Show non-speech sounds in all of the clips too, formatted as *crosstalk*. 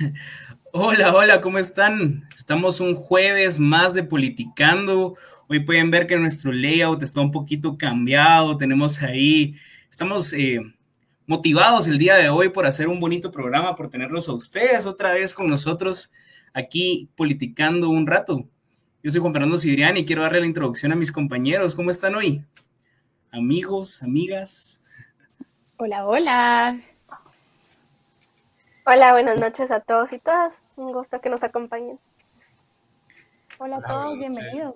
*laughs* Hola, hola, ¿cómo están? Estamos un jueves más de Politicando. Hoy pueden ver que nuestro layout está un poquito cambiado. Tenemos ahí, estamos eh, motivados el día de hoy por hacer un bonito programa, por tenerlos a ustedes otra vez con nosotros aquí politicando un rato. Yo soy Juan Fernando Sidrián y quiero darle la introducción a mis compañeros. ¿Cómo están hoy? Amigos, amigas. Hola, hola. Hola, buenas noches a todos y todas. Un gusto que nos acompañen. Hola a todos, bienvenidos.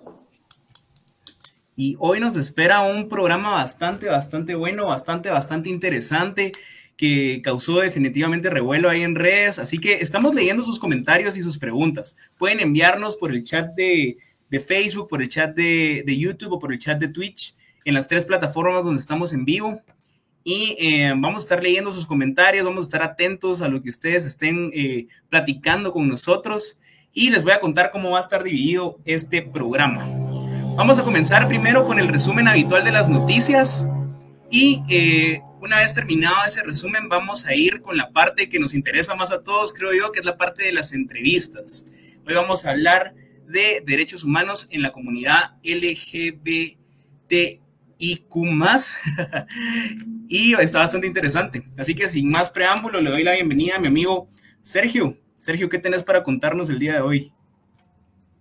Y hoy nos espera un programa bastante, bastante bueno, bastante, bastante interesante que causó definitivamente revuelo ahí en redes. Así que estamos leyendo sus comentarios y sus preguntas. Pueden enviarnos por el chat de, Facebook, por el chat de, de, YouTube o por el chat de Twitch en las tres plataformas donde estamos en vivo y eh, vamos a estar leyendo sus comentarios, vamos a estar atentos a lo que ustedes estén eh, platicando con nosotros y les voy a contar cómo va a estar dividido este programa. Vamos a comenzar primero con el resumen habitual de las noticias y eh, una vez terminado ese resumen vamos a ir con la parte que nos interesa más a todos, creo yo, que es la parte de las entrevistas. Hoy vamos a hablar de derechos humanos en la comunidad LGBT IQ más *laughs* y está bastante interesante. Así que sin más preámbulo, le doy la bienvenida a mi amigo Sergio. Sergio, ¿qué tenés para contarnos el día de hoy?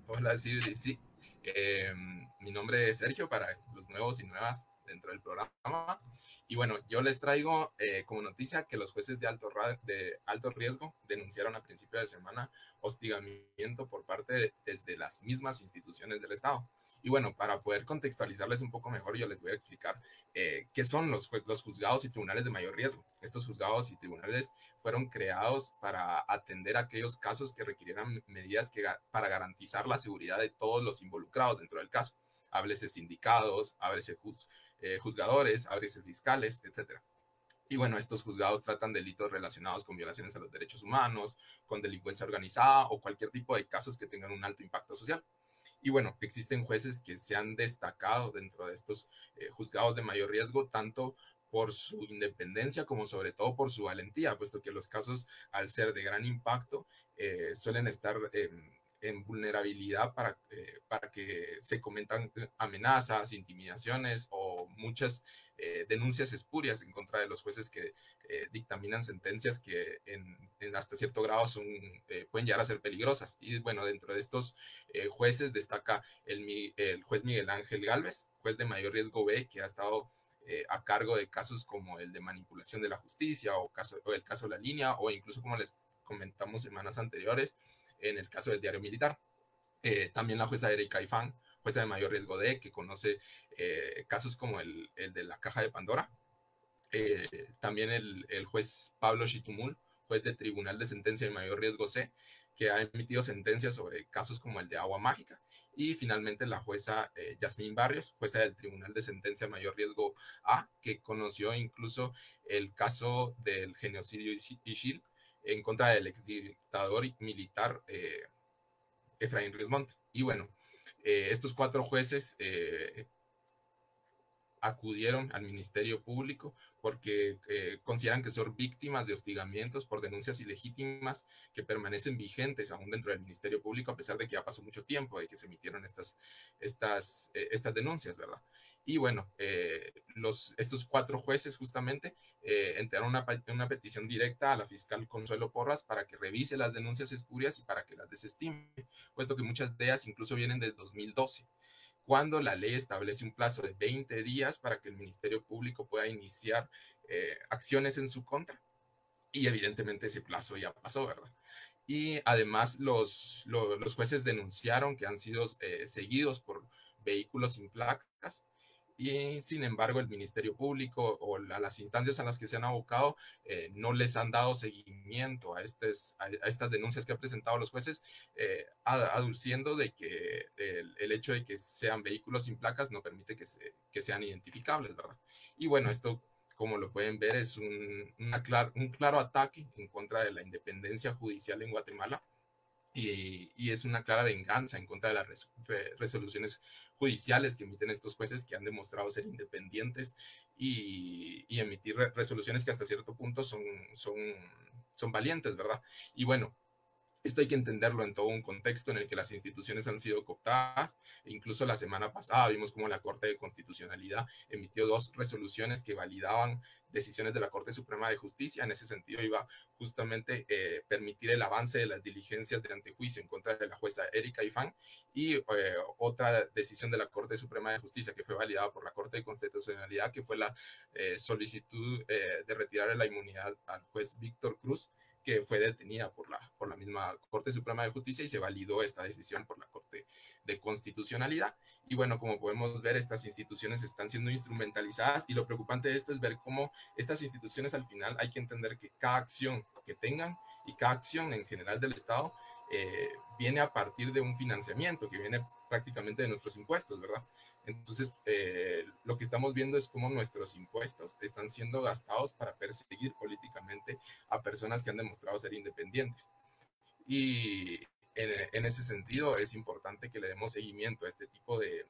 Hola, sí, sí. Em, mi nombre es Sergio para los nuevos y nuevas dentro del programa. Y bueno, yo les traigo eh, como noticia que los jueces de alto, de alto riesgo denunciaron a principio de semana hostigamiento por parte de, desde las mismas instituciones del Estado. Y bueno, para poder contextualizarles un poco mejor, yo les voy a explicar eh, qué son los, los juzgados y tribunales de mayor riesgo. Estos juzgados y tribunales fueron creados para atender aquellos casos que requirieran medidas que, para garantizar la seguridad de todos los involucrados dentro del caso. Háblese sindicados, háblese eh, juzgadores, háblese fiscales, etc. Y bueno, estos juzgados tratan delitos relacionados con violaciones a los derechos humanos, con delincuencia organizada o cualquier tipo de casos que tengan un alto impacto social. Y bueno, existen jueces que se han destacado dentro de estos eh, juzgados de mayor riesgo, tanto por su independencia como sobre todo por su valentía, puesto que los casos, al ser de gran impacto, eh, suelen estar en vulnerabilidad para, eh, para que se comentan amenazas, intimidaciones o muchas eh, denuncias espurias en contra de los jueces que eh, dictaminan sentencias que en, hasta cierto grado son, eh, pueden llegar a ser peligrosas. Y bueno, dentro de estos jueces destaca el, el, juez Miguel Ángel Galvez, juez de mayor riesgo B, que ha estado a cargo de casos como el de manipulación de la justicia o, caso, o el caso la línea o incluso como les comentamos semanas anteriores en el caso del diario militar. también la jueza Erika Ifán, jueza de mayor riesgo D, que conoce eh, casos como el, de la caja de Pandora. Eh, también el, juez Pablo Chitumul, juez de Tribunal de Sentencia de Mayor Riesgo C, que ha emitido sentencias sobre casos como el de agua mágica. Y finalmente la jueza eh, Yasmín Barrios, jueza del Tribunal de Sentencia de Mayor Riesgo A, que conoció incluso el caso del genocidio Ishil en contra del exdictador militar Efraín Ríos Y bueno, estos cuatro jueces acudieron al Ministerio Público porque eh, consideran que son víctimas de hostigamientos por denuncias ilegítimas que permanecen vigentes aún dentro del Ministerio Público, a pesar de que ya pasó mucho tiempo de que se emitieron estas, estas, eh, estas denuncias, ¿verdad? Y bueno, eh, estos cuatro jueces justamente entraron una, una petición directa a la fiscal Consuelo Porras para que revise las denuncias espurias y para que las desestime, puesto que muchas de ellas incluso vienen del 2012 cuando la ley establece un plazo de 20 días para que el Ministerio Público pueda iniciar eh, acciones en su contra. Y evidentemente ese plazo ya pasó, ¿verdad? Y además los, los, jueces denunciaron que han sido eh, seguidos por vehículos sin placas y sin embargo el Ministerio Público o las instancias a las que se han abocado eh, no les han dado seguimiento a, estas, a, estas denuncias que han presentado los jueces, eh, aduciendo de que el, hecho de que sean vehículos sin placas no permite que, se, que sean identificables, ¿verdad? Y bueno, esto, como lo pueden ver, es un, una un claro ataque en contra de la independencia judicial en Guatemala. Y, y, es una clara venganza en contra de las resoluciones judiciales que emiten estos jueces que han demostrado ser independientes y, emitir resoluciones que hasta cierto punto son, son, son valientes, ¿verdad? Y bueno, esto hay que entenderlo en todo un contexto en el que las instituciones han sido cooptadas. Incluso la semana pasada vimos cómo la Corte de Constitucionalidad emitió dos resoluciones que validaban decisiones de la Corte Suprema de Justicia. En ese sentido iba justamente eh, permitir el avance de las diligencias de antejuicio en contra de la jueza Erika Ifán y eh, otra decisión de la Corte Suprema de Justicia que fue validada por la Corte de Constitucionalidad, que fue la eh, solicitud de retirar la inmunidad al juez Víctor Cruz que fue detenida por la, por la misma Corte Suprema de Justicia y se validó esta decisión por la Corte de Constitucionalidad. Y bueno, como podemos ver, estas instituciones están siendo instrumentalizadas y lo preocupante de esto es ver cómo estas instituciones al final hay que entender que cada acción que tengan y cada acción en general del Estado eh, viene a partir de un financiamiento que viene prácticamente de nuestros impuestos, ¿verdad? Entonces, eh, lo que estamos viendo es cómo nuestros impuestos están siendo gastados para perseguir políticamente a personas que han demostrado ser independientes. Y en, ese sentido es importante que le demos seguimiento a este tipo de,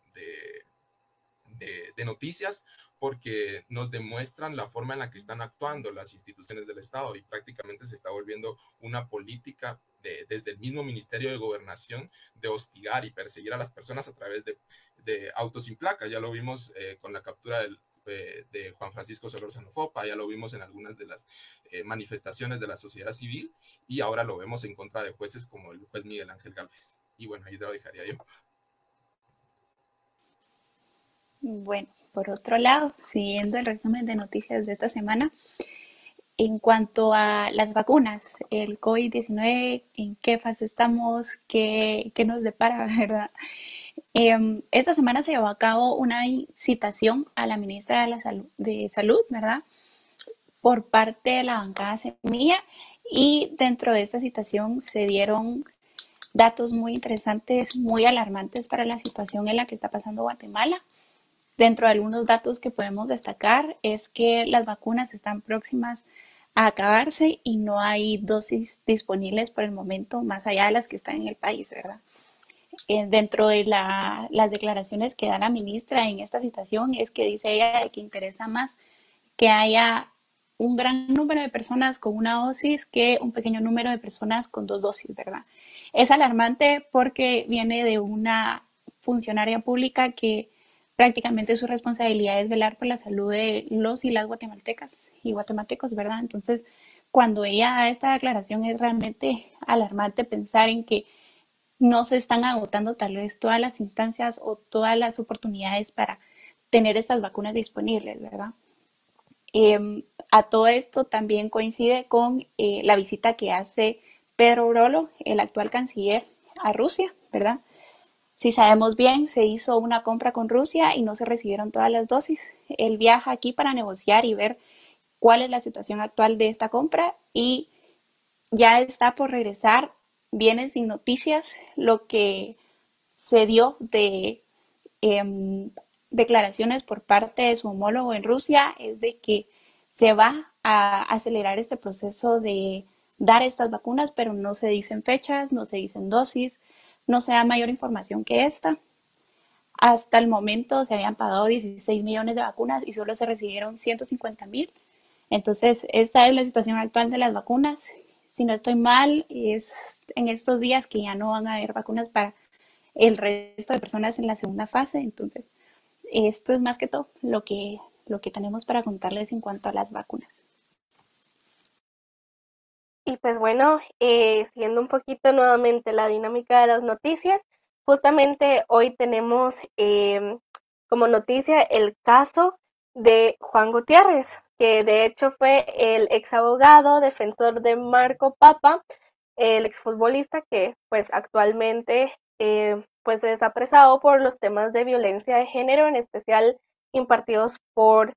de, noticias porque nos demuestran la forma en la que están actuando las instituciones del Estado y prácticamente se está volviendo una política desde el mismo Ministerio de Gobernación de hostigar y perseguir a las personas a través de, autos sin placa. Ya lo vimos eh, con la captura eh, de Juan Francisco Solórzano Fopa, ya lo vimos en algunas de las eh, manifestaciones de la sociedad civil y ahora lo vemos en contra de jueces como el juez Miguel Ángel Gálvez. Y bueno, ahí lo dejaría yo. Bueno, por otro lado, siguiendo el resumen de noticias de esta semana, en cuanto a las vacunas, el COVID-19, ¿en qué fase estamos? ¿Qué, qué nos depara, *laughs* verdad? Em, esta semana se llevó a cabo una citación a la ministra de, la de Salud, ¿verdad? Por parte de la bancada Semilla y dentro de esta citación se dieron datos muy interesantes, muy alarmantes para la situación en la que está pasando Guatemala. Dentro de algunos datos que podemos destacar es que las vacunas están próximas a acabarse y no hay dosis disponibles por el momento más allá de las que están en el país, ¿verdad? Eh, dentro de las declaraciones que da la ministra en esta situación es que dice ella que interesa más que haya un gran número de personas con una dosis que un pequeño número de personas con dos dosis, ¿verdad? Es alarmante porque viene de una funcionaria pública que prácticamente su responsabilidad es velar por la salud de los y las guatemaltecas y guatemaltecos, ¿verdad? Entonces, cuando ella da esta declaración es realmente alarmante pensar en que no se están agotando tal vez todas las instancias o todas las oportunidades para tener estas vacunas disponibles, ¿verdad? Em, a todo esto también coincide con eh, la visita que hace Pedro Brolo, el actual canciller, a Rusia, ¿verdad? Si sabemos bien, se hizo una compra con Rusia y no se recibieron todas las dosis. Él viaja aquí para negociar y ver cuál es la situación actual de esta compra y ya está por regresar viene sin noticias lo que se dio de em, declaraciones por parte de su homólogo en Rusia es de que se va a acelerar este proceso de dar estas vacunas, pero no se dicen fechas, no se dicen dosis, no se da mayor información que esta. Hasta el momento se habían pagado 16 millones de vacunas y solo se recibieron 150 mil. Entonces, esta es la situación actual de las vacunas si no estoy mal, es en estos días que ya no van a haber vacunas para el resto de personas en la segunda fase. Entonces, esto es más que todo lo que, lo que tenemos para contarles en cuanto a las vacunas. Y pues bueno, eh, siguiendo un poquito nuevamente la dinámica de las noticias, justamente hoy tenemos em, como noticia el caso de Juan Gutiérrez, que de hecho fue el ex abogado defensor de Marco Papa, el exfutbolista que pues actualmente eh, pues es apresado por los temas de violencia de género, en especial impartidos por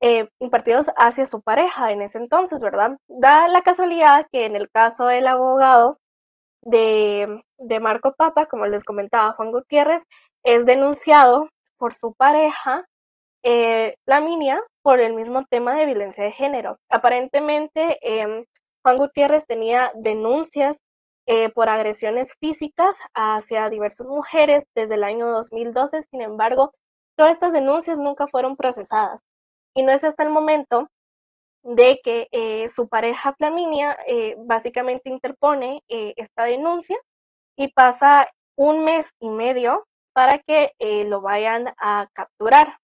eh, impartidos hacia su pareja en ese entonces, ¿verdad? Da la casualidad que en el caso del abogado de, de Marco Papa, como les comentaba Juan Gutiérrez, es denunciado por su pareja eh, Laminia por el mismo tema de violencia de género. Aparentemente, em, Juan Gutiérrez tenía denuncias eh, por agresiones físicas hacia diversas mujeres desde el año 2012, sin embargo, todas estas denuncias nunca fueron procesadas. Y no es hasta el momento de que eh, su pareja Flaminia eh, básicamente interpone eh, esta denuncia y pasa un mes y medio para que lo vayan a capturar.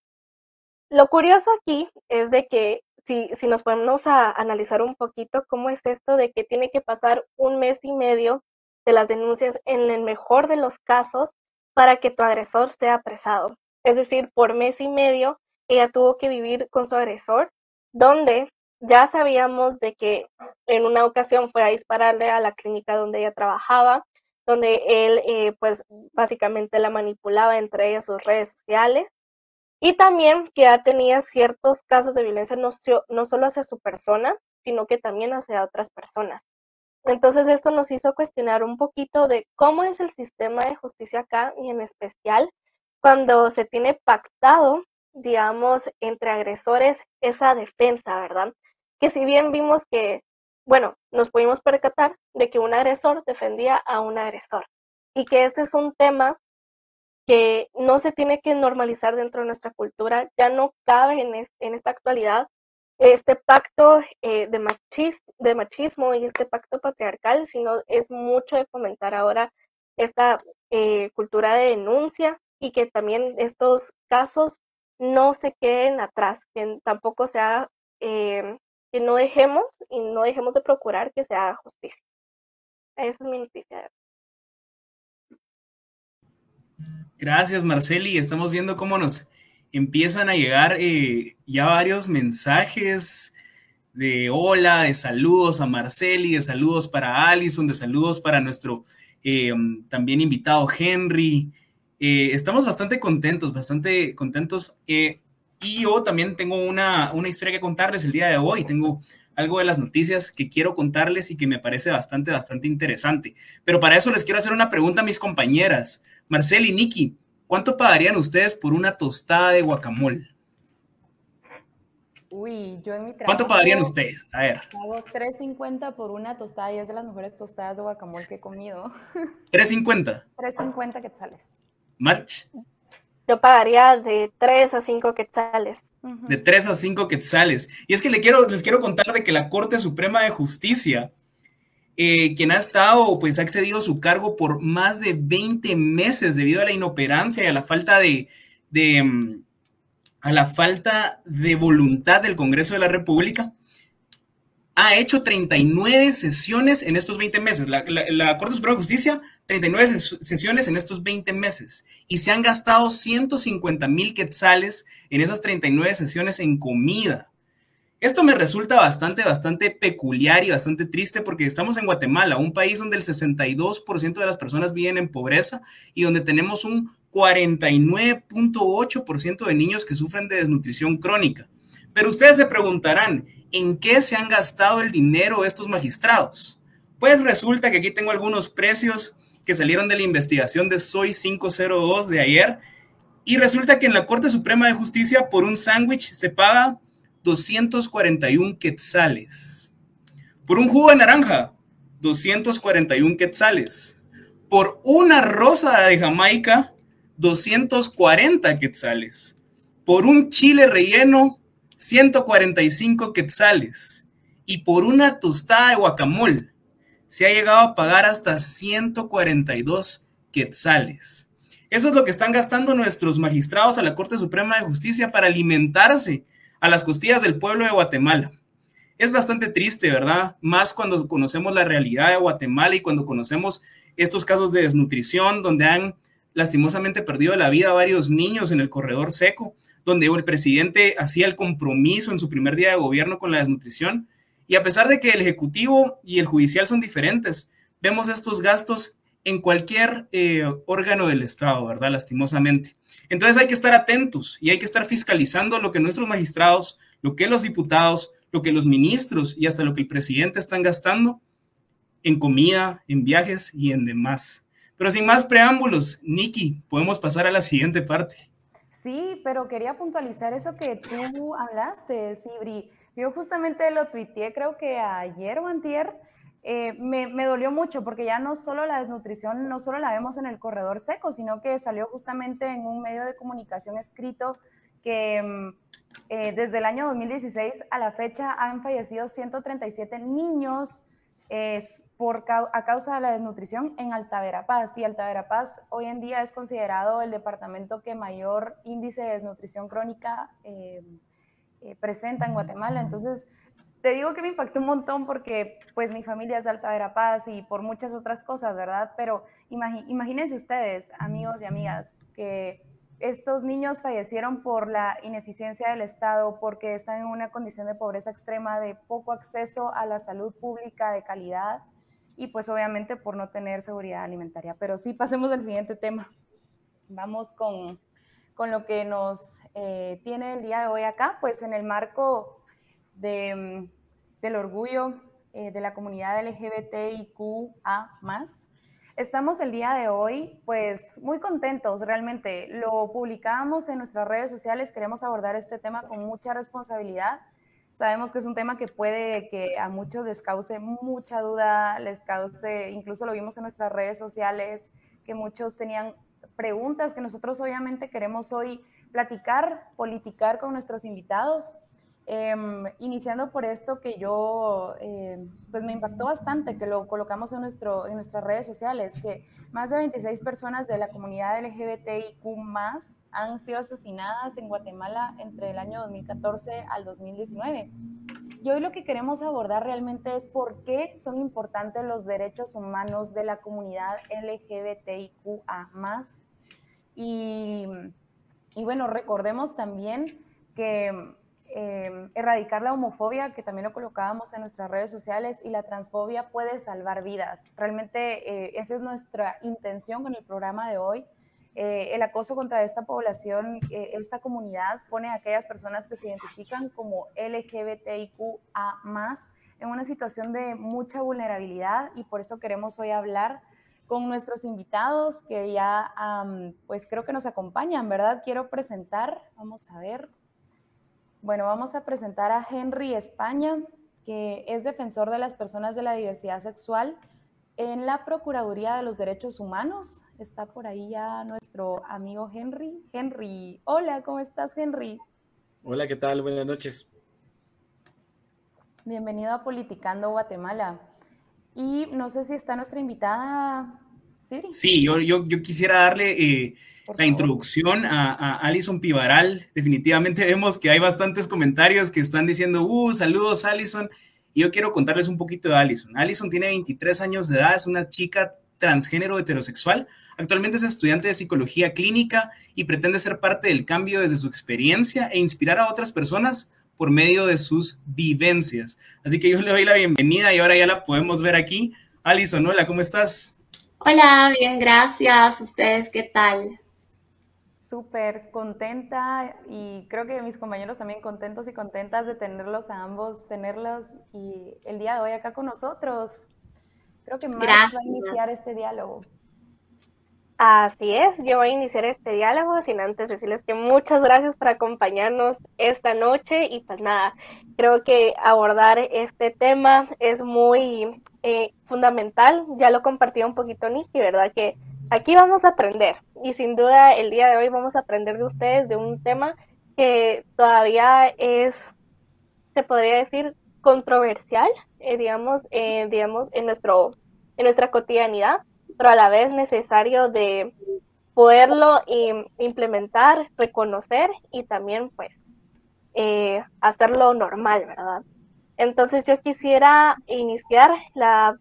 Lo curioso aquí es de que si, si nos ponemos a analizar un poquito cómo es esto de que tiene que pasar un mes y medio de las denuncias en el mejor de los casos para que tu agresor sea apresado. Es decir, por mes y medio ella tuvo que vivir con su agresor, donde ya sabíamos de que en una ocasión fue a dispararle a la clínica donde ella trabajaba, donde él eh, pues básicamente la manipulaba entre ellas sus redes sociales y también que ya tenía ciertos casos de violencia no, no solo hacia su persona, sino que también hacia otras personas. Entonces esto nos hizo cuestionar un poquito de cómo es el sistema de justicia acá y en especial cuando se tiene pactado, digamos, entre agresores esa defensa, ¿verdad? Que si bien vimos que, bueno, nos pudimos percatar de que un agresor defendía a un agresor y que este es un tema que no se tiene que normalizar dentro de nuestra cultura, ya no cabe en, en esta actualidad este pacto eh, de, de machismo y este pacto patriarcal, sino es mucho de fomentar ahora esta eh, cultura de denuncia y que también estos casos no se queden atrás, que tampoco sea, eh, que no dejemos y no dejemos de procurar que se haga justicia. Esa es mi noticia. Gracias, Marceli. Estamos viendo cómo nos empiezan a llegar eh, ya varios mensajes de hola, de saludos a Marceli, de saludos para Alison, de saludos para nuestro eh, también invitado Henry. Eh, estamos bastante contentos, bastante contentos. y yo también tengo una, una historia que contarles el día de hoy. Tengo algo de las noticias que quiero contarles y que me parece bastante, bastante interesante. Pero para eso les quiero hacer una pregunta a mis compañeras. Marceli, Nikki, ¿Cuánto pagarían ustedes por una tostada de guacamole? Uy, yo en mi trabajo. ¿Cuánto pagarían ustedes? A ver. Pago 3.50 por una tostada y es de las mejores tostadas de guacamole que he comido. *laughs* ¿3.50? 3.50 quetzales. ¿March? Yo pagaría de 3 a 5 quetzales. De 3 a 5 quetzales. Y es que les quiero, les quiero contar de que la Corte Suprema de Justicia eh, quien ha estado, pues ha accedido a su cargo por más de 20 meses debido a la inoperancia y a la falta de, mm, a la falta de voluntad del Congreso de la República, ha hecho 39 sesiones en estos 20 meses. La, Corte Suprema de Justicia, 39 sesiones en estos 20 meses. Y se han gastado 150 mil quetzales en esas 39 sesiones en comida. Esto me resulta bastante, bastante peculiar y bastante triste porque estamos en Guatemala, un país donde el 62% de las personas viven en pobreza y donde tenemos un 49.8% de niños que sufren de desnutrición crónica. Pero ustedes se preguntarán, ¿en qué se han gastado el dinero estos magistrados? Pues resulta que aquí tengo algunos precios que salieron de la investigación de Soy 502 de ayer y resulta que en la Corte Suprema de Justicia por un sándwich se paga 241 quetzales. Por un jugo de naranja, 241 quetzales. Por una rosa de Jamaica, 240 quetzales. Por un chile relleno, 145 quetzales. Y por una tostada de guacamole, se ha llegado a pagar hasta 142 quetzales. Eso es lo que están gastando nuestros magistrados a la Corte Suprema de Justicia para alimentarse a las costillas del pueblo de Guatemala. Es bastante triste, ¿verdad? Más cuando conocemos la realidad de Guatemala y cuando conocemos estos casos de desnutrición donde han lastimosamente perdido la vida varios niños en el corredor seco, donde el presidente hacía el compromiso en su primer día de gobierno con la desnutrición. Y a pesar de que el Ejecutivo y el Judicial son diferentes, vemos estos gastos en cualquier eh, órgano del Estado, ¿verdad? Lastimosamente. Entonces hay que estar atentos y hay que estar fiscalizando lo que nuestros magistrados, lo que los diputados, lo que los ministros y hasta lo que el presidente están gastando en comida, en viajes y en demás. Pero sin más preámbulos, Nikki, podemos pasar a la siguiente parte. Sí, pero quería puntualizar eso que tú hablaste, Sibri. Yo justamente lo tuiteé, creo que ayer o antier, eh, me, me, dolió mucho porque ya no solo la desnutrición, no solo la vemos en el corredor seco, sino que salió justamente en un medio de comunicación escrito que mm, eh, desde el año 2016 a la fecha han fallecido 137 niños por, a causa de la desnutrición en Alta Verapaz. Y Alta Verapaz hoy en día es considerado el departamento que mayor índice de desnutrición crónica eh, eh, presenta en Guatemala. Entonces, te digo que me impactó un montón porque pues mi familia es de Alta Verapaz y por muchas otras cosas, ¿verdad? Pero imagínense ustedes, amigos y amigas, que estos niños fallecieron por la ineficiencia del Estado, porque están en una condición de pobreza extrema, de poco acceso a la salud pública de calidad y pues obviamente por no tener seguridad alimentaria. Pero sí, pasemos al siguiente tema. Vamos con, con lo que nos eh, tiene el día de hoy acá, pues en el marco mm, del orgullo eh, de la comunidad LGBTIQA+, Estamos el día de hoy, pues muy contentos realmente. Lo publicamos en nuestras redes sociales, queremos abordar este tema con mucha responsabilidad. Sabemos que es un tema que puede que a muchos les cause mucha duda, les cause, incluso lo vimos en nuestras redes sociales, que muchos tenían preguntas que nosotros obviamente queremos hoy platicar, politicar con nuestros invitados. Em, iniciando por esto que yo, em, pues me impactó bastante, que lo colocamos en, nuestro, en nuestras redes sociales, que más de 26 personas de la comunidad LGBTIQ han sido asesinadas en Guatemala entre el año 2014 al 2019. Y hoy lo que queremos abordar realmente es por qué son importantes los derechos humanos de la comunidad LGBTIQA y, y bueno, recordemos también que Em, erradicar la homofobia, que también lo colocábamos en nuestras redes sociales, y la transfobia puede salvar vidas. Realmente eh, esa es nuestra intención con el programa de hoy. Eh, el acoso contra esta población, eh, esta comunidad, pone a aquellas personas que se identifican como LGBTIQA en una situación de mucha vulnerabilidad y por eso queremos hoy hablar con nuestros invitados que ya, pues creo que nos acompañan, ¿verdad? Quiero presentar, vamos a ver, bueno, vamos a presentar a Henry España, que es defensor de las personas de la diversidad sexual en la Procuraduría de los Derechos Humanos. Está por ahí ya nuestro amigo Henry. Henry, hola, ¿cómo estás, Henry? Hola, ¿qué tal? Buenas noches. Bienvenido a Politicando Guatemala. Y no sé si está nuestra invitada, Siri. Sí, yo, yo, quisiera darle eh, la introducción a, Alison Pivaral. Definitivamente vemos que hay bastantes comentarios que están diciendo, uh, saludos Alison. Y yo quiero contarles un poquito de Alison. Alison tiene 23 años de edad, es una chica transgénero heterosexual. Actualmente es estudiante de psicología clínica y pretende ser parte del cambio desde su experiencia e inspirar a otras personas por medio de sus vivencias. Así que yo le doy la bienvenida y ahora ya la podemos ver aquí. Alison, hola, ¿cómo estás? Hola, bien, gracias. ¿Ustedes qué tal? Súper contenta y creo que mis compañeros también contentos y contentas de tenerlos a ambos, tenerlos y el día de hoy acá con nosotros. Creo que más va a iniciar este diálogo. Así es, yo voy a iniciar este diálogo sin antes decirles que muchas gracias por acompañarnos esta noche y pues nada, creo que abordar este tema es muy eh, fundamental, ya lo compartí un poquito Niki, ¿verdad? Que Aquí vamos a aprender y sin duda el día de hoy vamos a aprender de ustedes de un tema que todavía es, se podría decir, controversial, eh, digamos, eh, digamos en, nuestro, en nuestra cotidianidad, pero a la vez necesario de poderlo implementar, reconocer y también pues eh, hacerlo normal, ¿verdad? Entonces yo quisiera iniciar la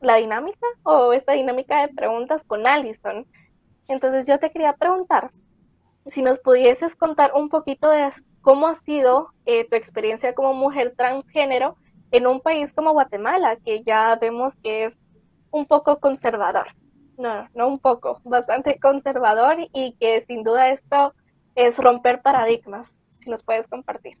la dinámica o esta dinámica de preguntas con Alison. Entonces yo te quería preguntar si nos pudieses contar un poquito de cómo ha sido eh, tu experiencia como mujer transgénero en un país como Guatemala, que ya vemos que es un poco conservador. No, no un poco, bastante conservador y que sin duda esto es romper paradigmas. Si nos puedes compartir.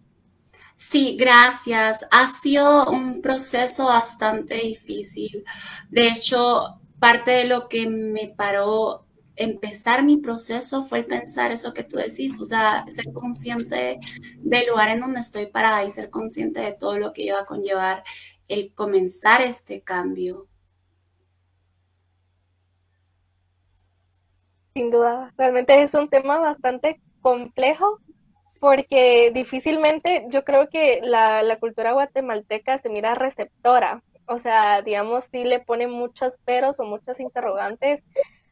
Sí, gracias. Ha sido un proceso bastante difícil. De hecho, parte de lo que me paró empezar mi proceso fue pensar eso que tú decís, o sea, ser consciente del lugar en donde estoy parada y ser consciente de todo lo que iba a conllevar el comenzar este cambio. Sin duda, realmente es un tema bastante complejo porque difícilmente yo creo que la, la cultura guatemalteca se mira receptora, o sea, digamos, sí le pone muchos peros o muchas interrogantes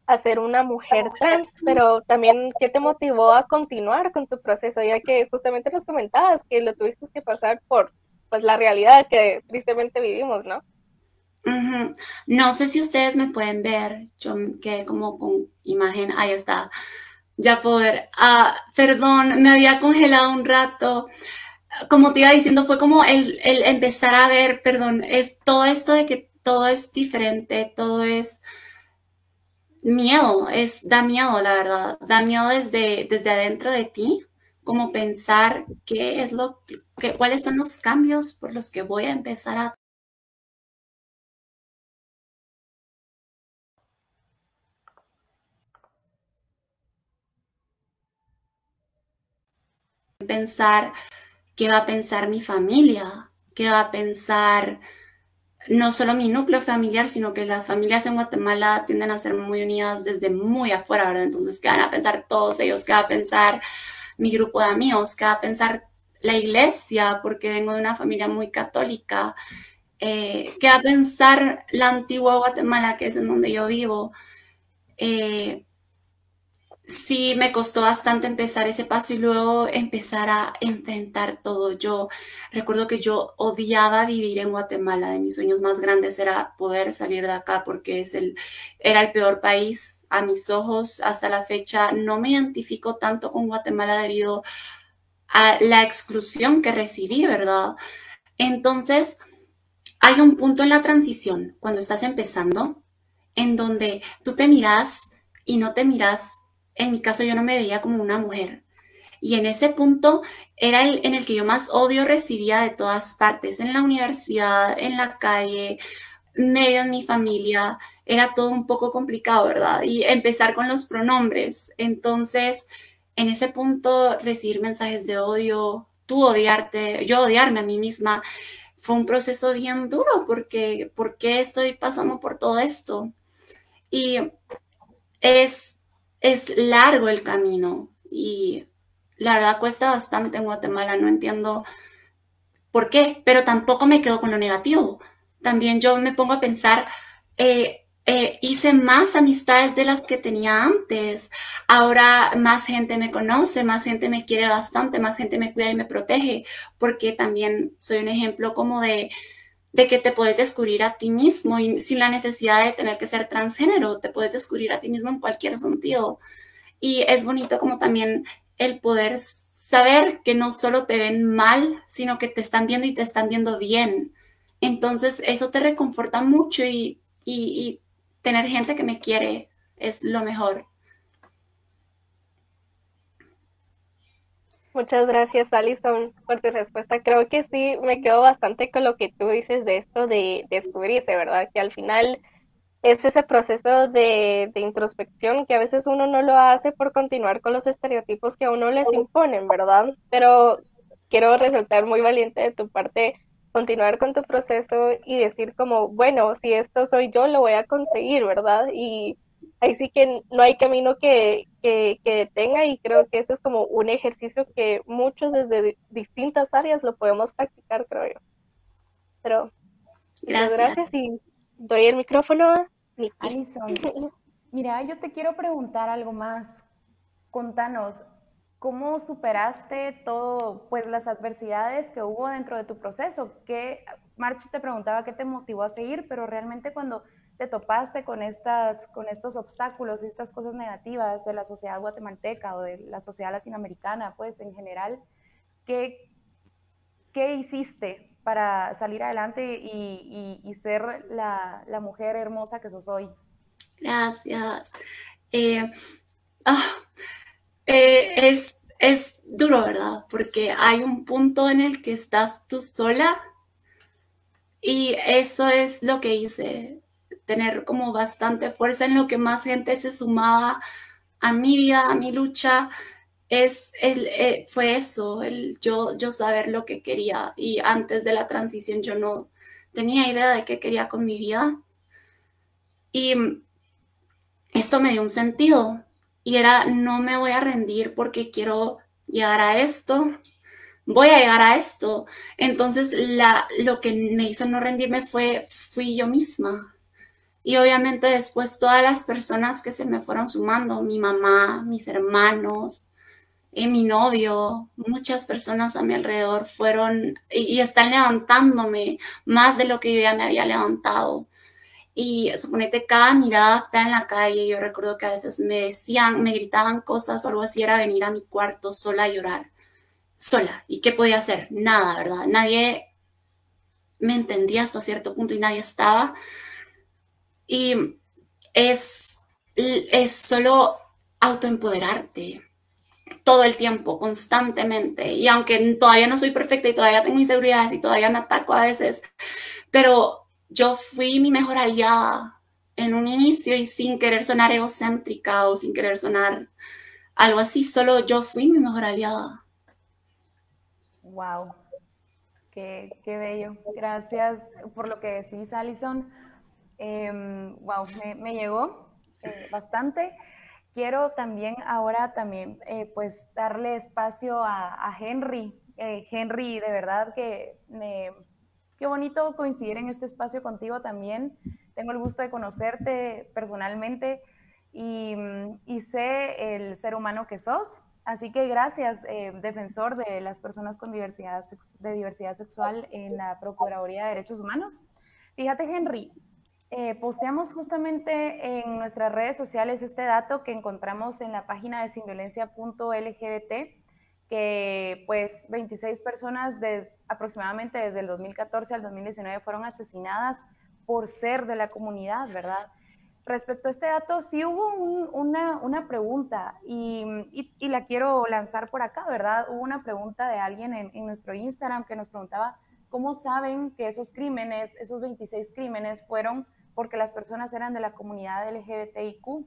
a ser una mujer trans, pero también, ¿qué te motivó a continuar con tu proceso? Ya que justamente nos comentabas que lo tuviste que pasar por pues la realidad que tristemente vivimos, ¿no? No sé si ustedes me pueden ver, yo quedé como con imagen, ahí está, ya poder, ah, perdón, me había congelado un rato, como te iba diciendo, fue como el, empezar a ver, perdón, es todo esto de que todo es diferente, todo es miedo, es, da miedo, la verdad, da miedo desde, desde adentro de ti, como pensar qué es lo, que, cuáles son los cambios por los que voy a empezar a pensar qué va a pensar mi familia, qué va a pensar no solo mi núcleo familiar, sino que las familias en Guatemala tienden a ser muy unidas desde muy afuera, ¿verdad? Entonces, ¿qué van a pensar todos ellos? ¿Qué va a pensar mi grupo de amigos? ¿Qué va a pensar la iglesia? Porque vengo de una familia muy católica. Eh, ¿Qué va a pensar la antigua Guatemala, que es en donde yo vivo? Eh, sí me costó bastante empezar ese paso y luego empezar a enfrentar todo. Yo recuerdo que yo odiaba vivir en Guatemala. De mis sueños más grandes era poder salir de acá porque es el, era el peor país a mis ojos hasta la fecha. No me identifico tanto con Guatemala debido a la exclusión que recibí, ¿verdad? Entonces, hay un punto en la transición cuando estás empezando en donde tú te miras y no te miras en mi caso yo no me veía como una mujer. Y en ese punto era el en el que yo más odio recibía de todas partes, en la universidad, en la calle, medio en mi familia, era todo un poco complicado, ¿verdad? Y empezar con los pronombres. Entonces, en ese punto, recibir mensajes de odio, tú odiarte, yo odiarme a mí misma, fue un proceso bien duro porque, ¿por qué estoy pasando por todo esto? Y es es largo el camino y la verdad cuesta bastante en Guatemala, no entiendo por qué, pero tampoco me quedo con lo negativo. También yo me pongo a pensar, eh, eh, hice más amistades de las que tenía antes. Ahora más gente me conoce, más gente me quiere bastante, más gente me cuida y me protege, porque también soy un ejemplo como de, de que te puedes descubrir a ti mismo y sin la necesidad de tener que ser transgénero, te puedes descubrir a ti mismo en cualquier sentido. Y es bonito como también el poder saber que no solo te ven mal, sino que te están viendo y te están viendo bien. Entonces eso te reconforta mucho y, y, tener gente que me quiere es lo mejor. Muchas gracias, Alison, por tu respuesta. Creo que sí, me quedo bastante con lo que tú dices de esto de descubrirse, ¿verdad? Que al final es ese proceso de, introspección que a veces uno no lo hace por continuar con los estereotipos que a uno les imponen, ¿verdad? Pero quiero resaltar muy valiente de tu parte continuar con tu proceso y decir como, bueno, si esto soy yo, lo voy a conseguir, ¿verdad? Y ahí sí que no hay camino que, que, detenga y creo que eso es como un ejercicio que muchos desde distintas áreas lo podemos practicar, creo yo. Pero gracias, gracias y doy el micrófono a Alison, *laughs* mira, yo te quiero preguntar algo más. Contanos, ¿cómo superaste todo, pues las adversidades que hubo dentro de tu proceso? ¿Qué, March te preguntaba qué te motivó a seguir, pero realmente cuando te topaste con, estas, con estos obstáculos y estas cosas negativas de la sociedad guatemalteca o de la sociedad latinoamericana, pues en general, ¿qué, qué hiciste para salir adelante y, ser la, mujer hermosa que sos hoy? Gracias. Eh, ah, eh, es, es duro, ¿verdad? Porque hay un punto en el que estás tú sola y eso es lo que hice tener como bastante fuerza en lo que más gente se sumaba a mi vida, a mi lucha, es el, eh, fue eso, el yo, yo saber lo que quería. Y antes de la transición yo no tenía idea de qué quería con mi vida. Y esto me dio un sentido. Y era, no me voy a rendir porque quiero llegar a esto, voy a llegar a esto. Entonces, la, lo que me hizo no rendirme fue, fui yo misma. Y obviamente después todas las personas que se me fueron sumando, mi mamá, mis hermanos, eh, mi novio, muchas personas a mi alrededor fueron y, están levantándome más de lo que yo ya me había levantado. Y suponete cada mirada fea en la calle, yo recuerdo que a veces me decían, me gritaban cosas o algo así, era venir a mi cuarto sola a llorar, sola. ¿Y qué podía hacer? Nada, ¿verdad? Nadie me entendía hasta cierto punto y nadie estaba. Y es, es solo autoempoderarte todo el tiempo, constantemente. Y aunque todavía no soy perfecta y todavía tengo inseguridades y todavía me ataco a veces, pero yo fui mi mejor aliada en un inicio y sin querer sonar egocéntrica o sin querer sonar algo así, solo yo fui mi mejor aliada. Wow, qué, qué bello. Gracias por lo que decís, Alison wow, em, me, llegó eh, bastante. Quiero también ahora también eh, pues darle espacio a, Henry. Eh, Henry, de verdad que me, qué bonito coincidir en este espacio contigo también. Tengo el gusto de conocerte personalmente y, y sé el ser humano que sos. Así que gracias, defensor de las personas con diversidad, de diversidad sexual en la Procuraduría de Derechos Humanos. Fíjate, Henry, eh, posteamos justamente en nuestras redes sociales este dato que encontramos en la página de sinviolencia.lgbt, que pues 26 personas de, aproximadamente desde el 2014 al 2019 fueron asesinadas por ser de la comunidad, ¿verdad? Respecto a este dato, sí hubo una, una, pregunta y, y, la quiero lanzar por acá, ¿verdad? Hubo una pregunta de alguien en, en nuestro Instagram que nos preguntaba, ¿cómo saben que esos crímenes, esos 26 crímenes fueron porque las personas eran de la comunidad LGBTIQ.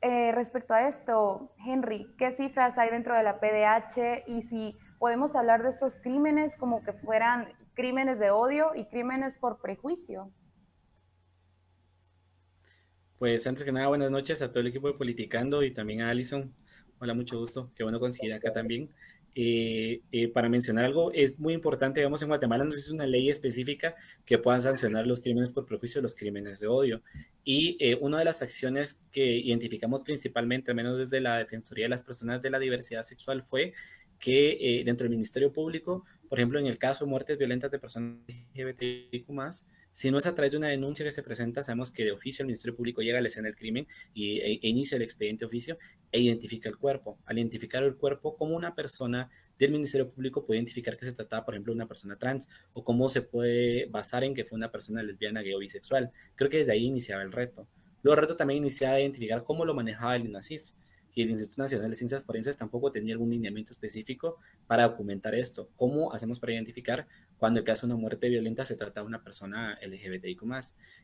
Eh, respecto a esto, Henry, ¿qué cifras hay dentro de la PDH y si podemos hablar de estos crímenes como que fueran crímenes de odio y crímenes por prejuicio? Pues antes que nada, buenas noches a todo el equipo de Politicando y también a Alison. Hola, mucho gusto. Qué bueno conseguir acá también. Eh, eh, para mencionar algo, es muy importante, digamos, en Guatemala no existe una ley específica que pueda sancionar los crímenes por prejuicio, los crímenes de odio. Y eh, una de las acciones que identificamos principalmente, al menos desde la Defensoría de las Personas de la Diversidad Sexual, fue que dentro del Ministerio Público, por ejemplo, en el caso de muertes violentas de personas LGBTIQ+, si no es a través de una denuncia que se presenta, sabemos que de oficio el Ministerio Público llega a la escena del crimen y, e, e inicia el expediente oficio e identifica el cuerpo. Al identificar el cuerpo, como una persona del Ministerio Público puede identificar que se trataba, por ejemplo, de una persona trans o cómo se puede basar en que fue una persona lesbiana, gay o bisexual. Creo que desde ahí iniciaba el reto. Luego el reto también iniciaba a identificar cómo lo manejaba el INASIF y el Instituto Nacional de Ciencias Forenses tampoco tenía algún lineamiento específico para documentar esto. ¿Cómo hacemos para identificar cuando el caso de una muerte violenta se trata de una persona LGBTIQ+.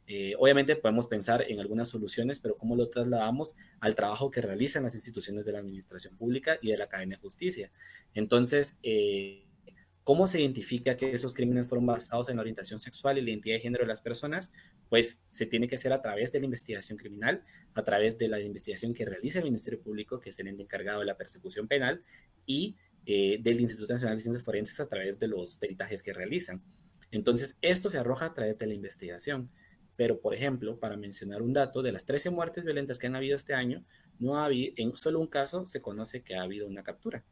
Eh, obviamente podemos pensar en algunas soluciones, pero ¿cómo lo trasladamos al trabajo que realizan las instituciones de la administración pública y de la cadena de justicia? Entonces, eh, ¿Cómo se identifica que esos crímenes fueron basados en la orientación sexual y la identidad de género de las personas? Pues se tiene que hacer a través de la investigación criminal, a través de la investigación que realiza el Ministerio Público, que es el encargado de la persecución penal, y eh, del Instituto Nacional de Ciencias Forenses a través de los peritajes que realizan. Entonces, esto se arroja a través de la investigación. Pero, por ejemplo, para mencionar un dato, de las 13 muertes violentas que han habido este año, no ha habido, en solo un caso se conoce que ha habido una captura.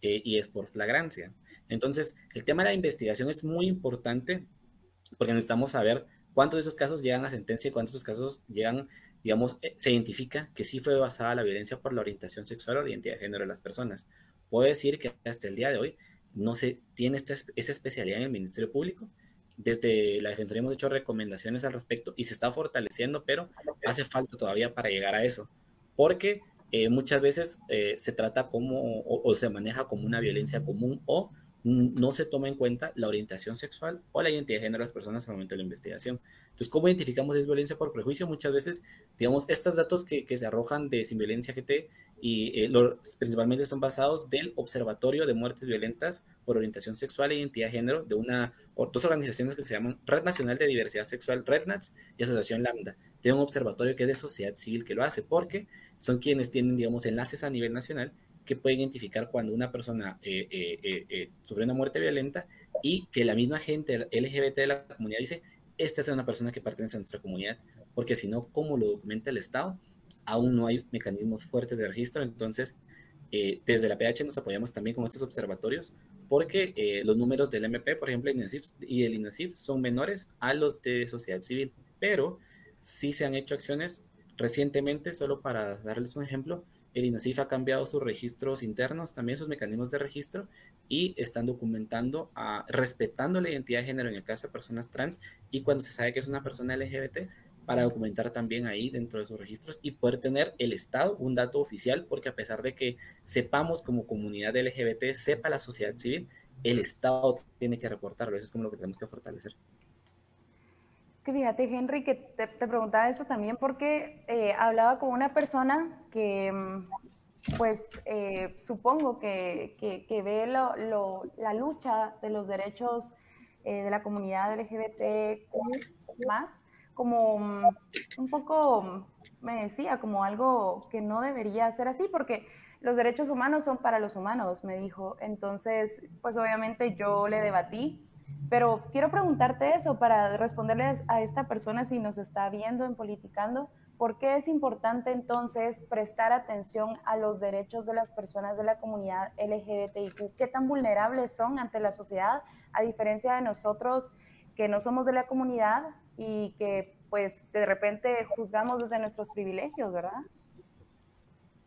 Eh, y es por flagrancia. Entonces, el tema de la investigación es muy importante porque necesitamos saber cuántos de esos casos llegan a sentencia y cuántos de esos casos llegan, digamos, eh, se identifica que sí fue basada la violencia por la orientación sexual o la identidad de género de las personas. Puedo decir que hasta el día de hoy no se tiene esta, esa especialidad en el Ministerio Público. Desde la Defensoría hemos hecho recomendaciones al respecto y se está fortaleciendo, pero hace falta todavía para llegar a eso. Porque eh, muchas veces eh, se trata como o, se maneja como una violencia común o no se toma en cuenta la orientación sexual o la identidad de género de las personas al momento de la investigación. Entonces, ¿cómo identificamos es violencia por prejuicio? Muchas veces, digamos, estos datos que, se arrojan de Sin Violencia GT y eh, principalmente son basados del Observatorio de Muertes Violentas por Orientación Sexual e Identidad de Género de una, dos organizaciones que se llaman Red Nacional de Diversidad Sexual, RedNats, y Asociación Lambda. Tiene un observatorio que es de sociedad civil que lo hace, porque son quienes tienen, digamos, enlaces a nivel nacional que puede identificar cuando una persona eh, eh, eh, sufre una muerte violenta y que la misma gente LGBT de la comunidad dice, esta es una persona que pertenece a nuestra comunidad, porque si no, ¿cómo lo documenta el Estado? Aún no hay mecanismos fuertes de registro, entonces desde la PH nos apoyamos también con estos observatorios, porque los números del MP, por ejemplo, y el INASIF son menores a los de sociedad civil, pero sí se han hecho acciones. Recientemente, solo para darles un ejemplo, el INASIF ha cambiado sus registros internos, también sus mecanismos de registro, y están documentando, a, respetando la identidad de género en el caso de personas trans, y cuando se sabe que es una persona LGBT, para documentar también ahí dentro de sus registros y poder tener el Estado un dato oficial, porque a pesar de que sepamos como comunidad LGBT, sepa la sociedad civil, el Estado tiene que reportarlo. Eso es como lo que tenemos que fortalecer fíjate, Henry, que te, preguntaba eso también porque eh, hablaba con una persona que, mm, pues, eh, supongo que, que, ve la lucha de los derechos eh, de la comunidad LGBTQ más como mm, un poco, me decía, como algo que no debería ser así, porque los derechos humanos son para los humanos, me dijo. Entonces, pues obviamente yo le debatí pero quiero preguntarte eso para responderles a esta persona si nos está viendo en Politicando, ¿por qué es importante entonces prestar atención a los derechos de las personas de la comunidad LGBTIQ? ¿Qué tan vulnerables son ante la sociedad a diferencia de nosotros que no somos de la comunidad y que pues de repente juzgamos desde nuestros privilegios, ¿verdad?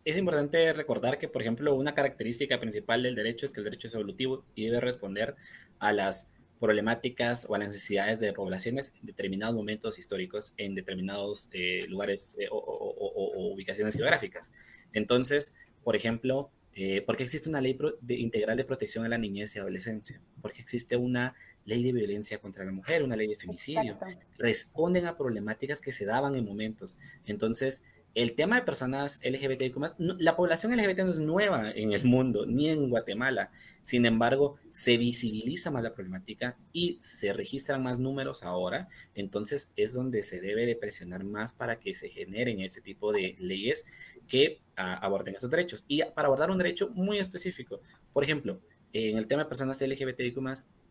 Es importante recordar que, por ejemplo, una característica principal del derecho es que el derecho es evolutivo y debe responder a las problemáticas o a las necesidades de poblaciones en determinados momentos históricos, en determinados eh, lugares eh, o, ubicaciones geográficas. Entonces, por ejemplo, eh, ¿por qué existe una ley de, integral de protección a la niñez y adolescencia? Porque existe una ley de violencia contra la mujer, una ley de femicidio. Responden a problemáticas que se daban en momentos. Entonces, el tema de personas LGBTIQ+, la población LGBT no es nueva en el mundo, ni en Guatemala. Sin embargo, se visibiliza más la problemática y se registran más números ahora, entonces es donde se debe de presionar más para que se generen este tipo de leyes que ah, aborden esos derechos. Y para abordar un derecho muy específico, por ejemplo, en el tema de personas LGBTIQ+,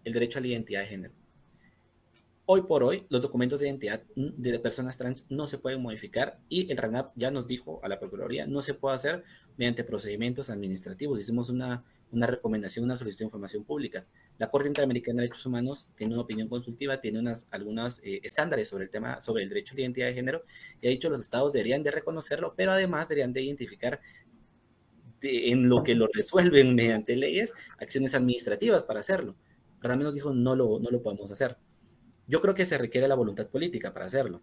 el derecho a la identidad de género. Hoy por hoy, los documentos de identidad de personas trans no se pueden modificar y el RANAP ya nos dijo a la Procuraduría, no se puede hacer mediante procedimientos administrativos. Hicimos una una recomendación, una solicitud de información pública. La Corte Interamericana de Derechos Humanos tiene una opinión consultiva, tiene unas, algunos eh, estándares sobre el tema, sobre el derecho a la identidad de género, y ha dicho los estados deberían de reconocerlo, pero además deberían de identificar en lo que lo resuelven *laughs* mediante leyes, acciones administrativas para hacerlo. Realmente nos dijo, no lo, no lo podemos hacer. Yo creo que se requiere la voluntad política para hacerlo.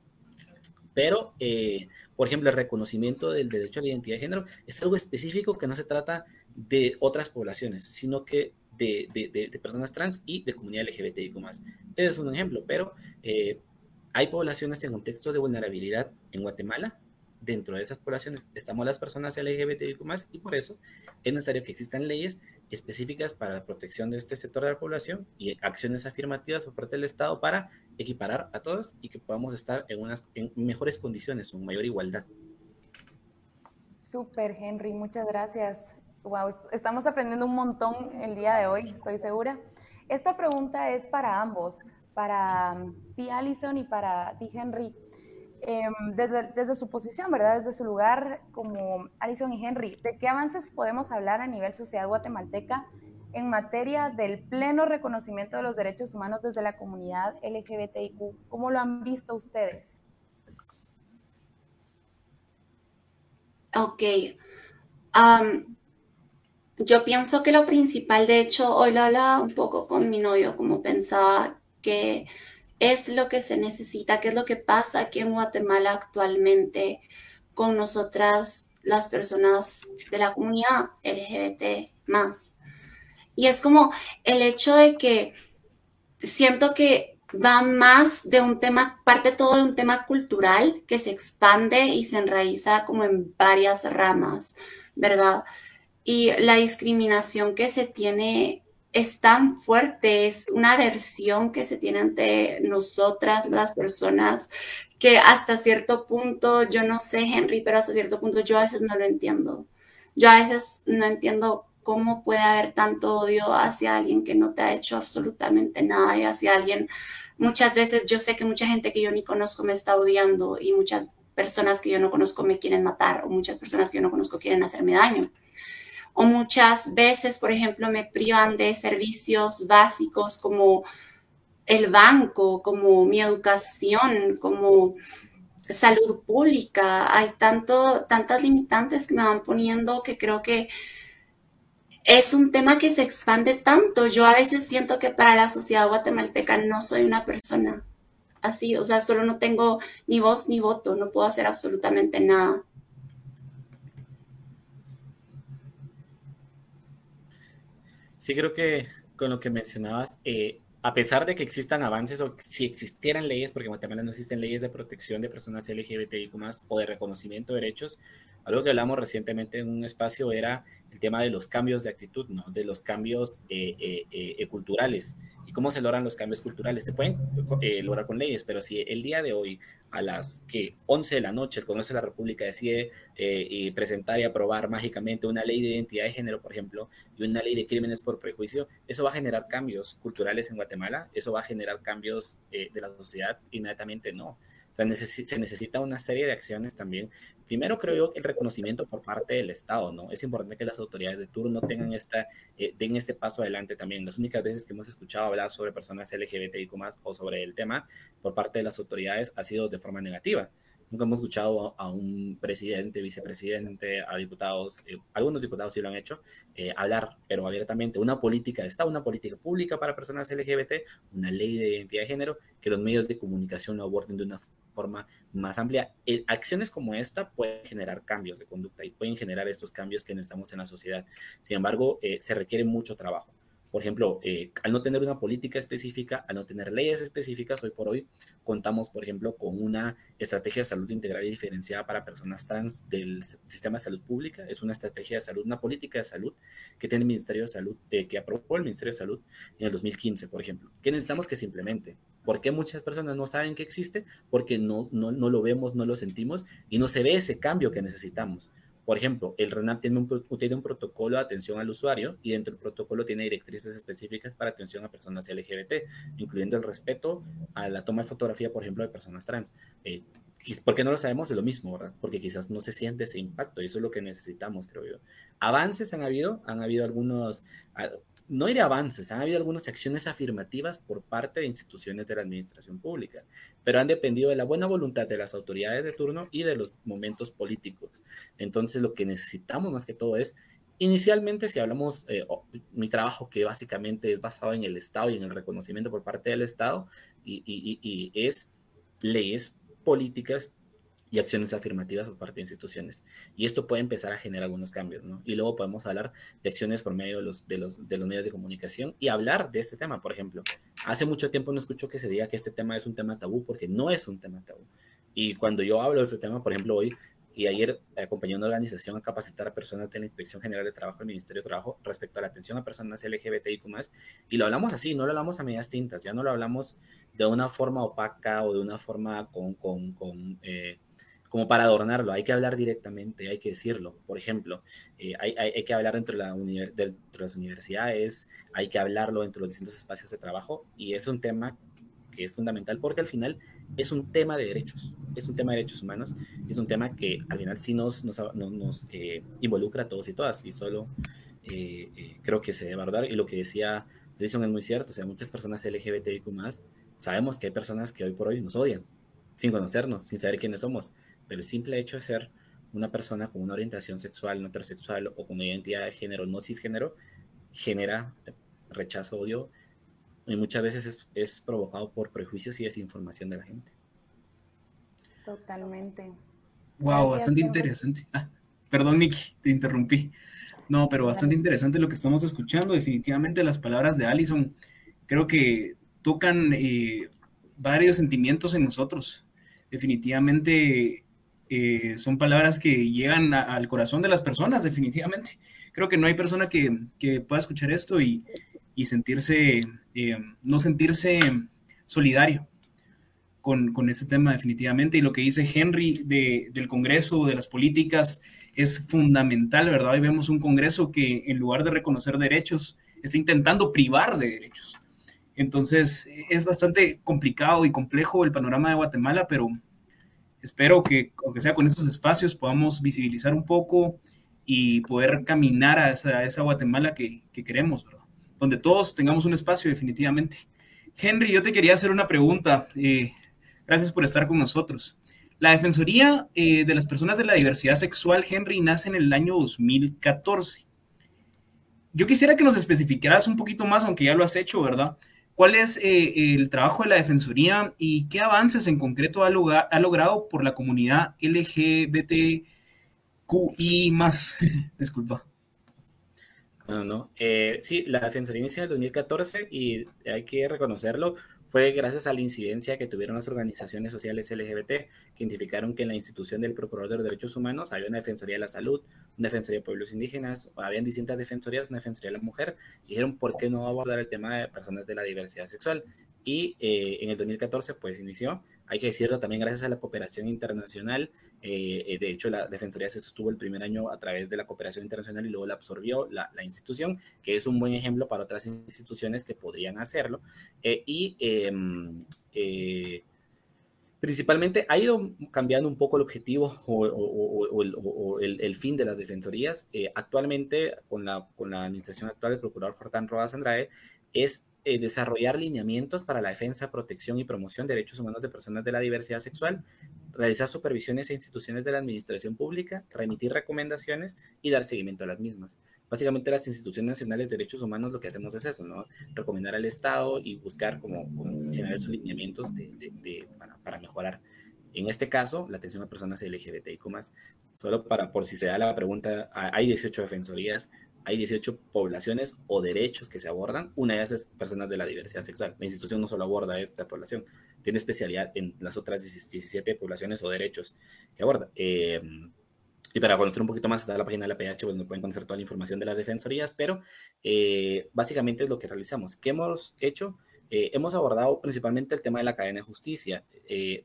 Pero, eh, por ejemplo, el reconocimiento del derecho a la identidad de género es algo específico que no se trata de otras poblaciones, sino que de, de, personas trans y de comunidad LGBTIQ+. Ese es un ejemplo, pero eh, hay poblaciones en contexto de vulnerabilidad en Guatemala. Dentro de esas poblaciones estamos las personas LGBTIQ+, y por eso es necesario que existan leyes específicas para la protección de este sector de la población y acciones afirmativas por parte del Estado para equiparar a todos y que podamos estar en, unas, en mejores condiciones, con mayor igualdad. Súper, Henry, muchas gracias. Wow, estamos aprendiendo un montón el día de hoy, estoy segura. Esta pregunta es para ambos, para ti, Allison, y para ti, Henry. Em, desde, su posición, ¿verdad? Desde su lugar como Allison y Henry, ¿de qué avances podemos hablar a nivel sociedad guatemalteca en materia del pleno reconocimiento de los derechos humanos desde la comunidad LGBTIQ? ¿Cómo lo han visto ustedes? Ok. Yo pienso que lo principal, de hecho, hoy lo hablaba un poco con mi novio, como pensaba que es lo que se necesita, qué es lo que pasa aquí en Guatemala actualmente con nosotras, las personas de la comunidad LGBT más. Y es como el hecho de que siento que va más de un tema, parte todo de un tema cultural que se expande y se enraiza como en varias ramas, ¿verdad? y la discriminación que se tiene es tan fuerte, es una aversión que se tiene ante nosotras, las personas, que hasta cierto punto, yo no sé, Henry, pero hasta cierto punto yo a veces no lo entiendo. Yo a veces no entiendo cómo puede haber tanto odio hacia alguien que no te ha hecho absolutamente nada y hacia alguien. Muchas veces yo sé que mucha gente que yo ni conozco me está odiando y muchas personas que yo no conozco me quieren matar o muchas personas que yo no conozco quieren hacerme daño. O muchas veces, por ejemplo, me privan de servicios básicos como el banco, como mi educación, como salud pública. Hay tanto, tantas limitantes que me van poniendo que creo que es un tema que se expande tanto. Yo a veces siento que para la sociedad guatemalteca no soy una persona así, o sea, solo no tengo ni voz ni voto, no puedo hacer absolutamente nada. Sí, creo que con lo que mencionabas, eh, a pesar de que existan avances o si existieran leyes, porque en Guatemala no existen leyes de protección de personas LGBTIQ o de reconocimiento de derechos, algo que hablamos recientemente en un espacio era el tema de los cambios de actitud, ¿no? de los cambios eh, eh, eh, culturales. ¿Y cómo se logran los cambios culturales? Se pueden lograr con leyes, pero si el día de hoy a las que 11 de la noche el Congreso de la República decide presentar y aprobar mágicamente una ley de identidad de género, por ejemplo, y una ley de crímenes por prejuicio, eso va a generar cambios culturales en Guatemala, eso va a generar cambios de la sociedad, inmediatamente no se necesita una serie de acciones también. Primero, creo yo, el reconocimiento por parte del Estado, ¿no? Es importante que las autoridades de turno tengan esta, eh, den este paso adelante también. Las únicas veces que hemos escuchado hablar sobre personas LGBTIQ o sobre el tema por parte de las autoridades ha sido de forma negativa. Nunca hemos escuchado a, un presidente, vicepresidente, a diputados, eh, algunos diputados sí lo han hecho, eh, hablar, pero abiertamente, una política de Estado, una política pública para personas LGBT, una ley de identidad de género, que los medios de comunicación lo aborden de una forma más amplia. acciones como esta pueden generar cambios de conducta y pueden generar estos cambios que necesitamos en la sociedad. Sin embargo, eh, se requiere mucho trabajo. Por ejemplo, eh, al no tener una política específica, al no tener leyes específicas, hoy por hoy contamos, por ejemplo, con una estrategia de salud integral y diferenciada para personas trans del sistema de salud pública. Es una estrategia de salud, una política de salud que tiene el Ministerio de Salud, eh, que aprobó el Ministerio de Salud en el 2015, por ejemplo. ¿Qué necesitamos que se implemente? ¿Por qué muchas personas no saben que existe? Porque no, no, no lo vemos, no lo sentimos y no se ve ese cambio que necesitamos. Por ejemplo, el RENAP tiene un, tiene un protocolo de atención al usuario y dentro del protocolo tiene directrices específicas para atención a personas LGBT, incluyendo el respeto a la toma de fotografía, por ejemplo, de personas trans. Eh, ¿Por qué no lo sabemos? De lo mismo, ¿verdad? Porque quizás no se siente ese impacto y eso es lo que necesitamos, creo yo. Avances han habido, han habido algunos, no iré avances, han habido algunas acciones afirmativas por parte de instituciones de la administración pública, pero han dependido de la buena voluntad de las autoridades de turno y de los momentos políticos. Entonces, lo que necesitamos más que todo es, inicialmente, si hablamos, eh, mi trabajo que básicamente es basado en el Estado y en el reconocimiento por parte del Estado, y es leyes, políticas y acciones afirmativas por parte de instituciones. Y esto puede empezar a generar algunos cambios, ¿no? Y luego podemos hablar de acciones por medio de los, de los, de los medios de comunicación y hablar de este tema, por ejemplo. Hace mucho tiempo no escucho que se diga que este tema es un tema tabú, porque no es un tema tabú. Y cuando yo hablo de este tema, por ejemplo, hoy y ayer acompañé a una organización a capacitar a personas de la Inspección General de Trabajo del Ministerio de Trabajo respecto a la atención a personas LGBTIQ+, y lo hablamos así, no lo hablamos a medias tintas, ya no lo hablamos de una forma opaca o de una forma con, con, eh, como para adornarlo, hay que hablar directamente, hay que decirlo. Por ejemplo, eh, hay, hay, que hablar dentro de, la de las universidades, hay que hablarlo dentro de los distintos espacios de trabajo y es un tema que es fundamental porque al final es un tema de derechos, es un tema de derechos humanos, es un tema que al final sí nos, nos, nos eh, involucra a todos y todas y solo eh, creo que se debe abordar y lo que decía Jason es muy cierto, o sea, muchas personas LGBTIQ más sabemos que hay personas que hoy por hoy nos odian sin conocernos, sin saber quiénes somos pero el simple hecho de ser una persona con una orientación sexual no heterosexual o con una identidad de género no cisgénero genera rechazo, odio y muchas veces es, provocado por prejuicios y desinformación de la gente. Totalmente. Wow, bastante interesante. Ah, perdón, Nicky, te interrumpí. No, pero bastante interesante lo que estamos escuchando. Definitivamente las palabras de Allison creo que tocan eh, varios sentimientos en nosotros. Definitivamente eh, son palabras que llegan al corazón de las personas, definitivamente. Creo que no hay persona que, pueda escuchar esto y, sentirse, eh, no sentirse solidario con, con este tema definitivamente. Y lo que dice Henry de, del Congreso, de las políticas, es fundamental, ¿verdad? Hoy vemos un Congreso que en lugar de reconocer derechos, está intentando privar de derechos. Entonces, es bastante complicado y complejo el panorama de Guatemala, pero espero que, aunque sea con estos espacios, podamos visibilizar un poco y poder caminar a esa, Guatemala que, que, queremos, ¿verdad? Donde todos tengamos un espacio definitivamente. Henry, yo te quería hacer una pregunta. Eh, gracias por estar con nosotros. La Defensoría eh, de las Personas de la Diversidad Sexual, Henry, nace en el año 2014. Yo quisiera que nos especificaras un poquito más, aunque ya lo has hecho, ¿verdad? ¿Cuál es eh, el trabajo de la Defensoría y qué avances en concreto ha, ha logrado por la comunidad LGBTQI más? *laughs* Disculpa. No, no. Eh, sí, la Defensoría inicia en el 2014 y hay que reconocerlo, fue gracias a la incidencia que tuvieron las organizaciones sociales LGBT, que identificaron que en la institución del Procurador de Derechos Humanos había una Defensoría de la Salud, una Defensoría de Pueblos Indígenas, habían distintas defensorías, una Defensoría de la Mujer, y dijeron, ¿por qué no abordar el tema de personas de la diversidad sexual? Y eh, en el 2014, pues inició hay que decirlo también gracias a la cooperación internacional. Eh, eh, de hecho, la Defensoría se sostuvo el primer año a través de la cooperación internacional y luego la absorbió la, institución, que es un buen ejemplo para otras instituciones que podrían hacerlo. Eh, y em, principalmente ha ido cambiando un poco el objetivo o, el, fin de las defensorías. actualmente, con la, con la administración actual del procurador Fortán Rodas Andrade, es eh, desarrollar lineamientos para la defensa, protección y promoción de derechos humanos de personas de la diversidad sexual, realizar supervisiones a instituciones de la administración pública, remitir recomendaciones y dar seguimiento a las mismas. Básicamente las instituciones nacionales de derechos humanos lo que hacemos es eso, ¿no? Recomendar al Estado y buscar como, generar sus lineamientos para, mejorar. En este caso, la atención a personas LGBTIQ+. Solo para, por si se da la pregunta, hay 18 defensorías, hay 18 poblaciones o derechos que se abordan. Una de esas es personas de la diversidad sexual. La institución no solo aborda esta población, tiene especialidad en las otras 17 poblaciones o derechos que aborda. Eh, y para conocer un poquito más, está la página de la PH, donde pueden conocer toda la información de las defensorías, pero eh, básicamente es lo que realizamos. ¿Qué hemos hecho? Eh, hemos abordado principalmente el tema de la cadena de justicia,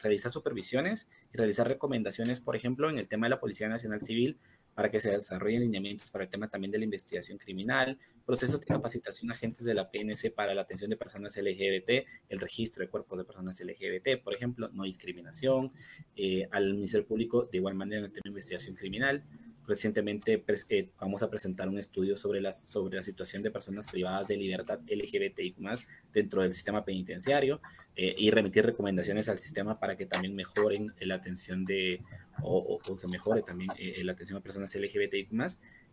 realizar supervisiones y realizar recomendaciones, por ejemplo, en el tema de la Policía Nacional Civil, para que se desarrollen lineamientos para el tema también de la investigación criminal, procesos de capacitación a agentes de la PNC para la atención de personas LGBT, el registro de cuerpos de personas LGBT, por ejemplo, no discriminación, eh, al Ministerio Público de igual manera en el tema de investigación criminal, Recientemente eh, vamos a presentar un estudio sobre la, sobre la situación de personas privadas de libertad LGBTIQ dentro del sistema penitenciario eh, y remitir recomendaciones al sistema para que también mejoren la atención de, o, se mejore también eh, la atención a personas LGBTIQ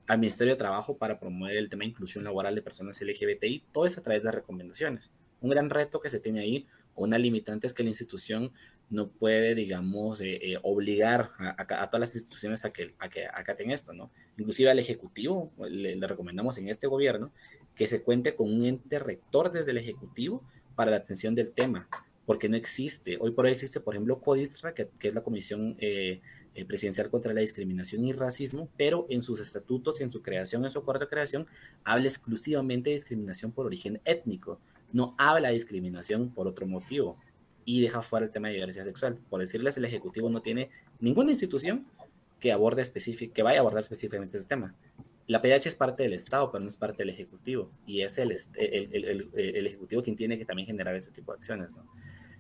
al Ministerio de Trabajo para promover el tema de inclusión laboral de personas LGBTI, todo es a través de recomendaciones. Un gran reto que se tiene ahí, una limitante es que la institución no puede, digamos, eh, eh, obligar a, todas las instituciones a que, a que acaten esto, ¿no? Inclusive al Ejecutivo, le, recomendamos en este gobierno que se cuente con un ente rector desde el Ejecutivo para la atención del tema, porque no existe. Hoy por hoy existe, por ejemplo, CODISTRA, que, es la Comisión eh, Presidencial contra la Discriminación y Racismo, pero en sus estatutos y en su creación, en su acuerdo de creación, habla exclusivamente de discriminación por origen étnico, no habla de discriminación por otro motivo y deja fuera el tema de diversidad sexual. Por decirles, el Ejecutivo no tiene ninguna institución que aborde que vaya a abordar específicamente ese tema. La PH es parte del Estado, pero no es parte del Ejecutivo, y es el, el, el, el Ejecutivo quien tiene que también generar ese tipo de acciones.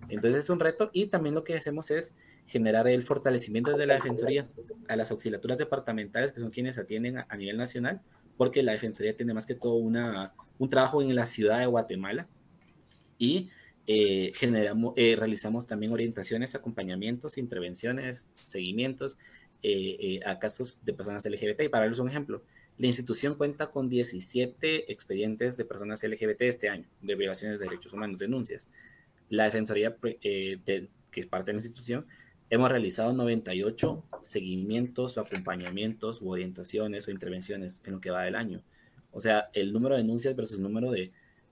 Entonces es un reto y también lo que hacemos es generar el fortalecimiento de la Defensoría a las auxiliaturas departamentales, que son quienes atienden a, a nivel nacional, porque la Defensoría tiene más que todo una, un trabajo en la ciudad de Guatemala y eh, eh, realizamos también orientaciones, acompañamientos, intervenciones, seguimientos eh, a casos de personas LGBT. Y para darles un ejemplo, la institución cuenta con 17 expedientes de personas LGBT este año, de violaciones de derechos humanos, denuncias. La Defensoría, que es parte de la institución, hemos realizado 98 seguimientos o acompañamientos orientaciones o intervenciones en lo que va del año. O sea, el número de denuncias versus el número de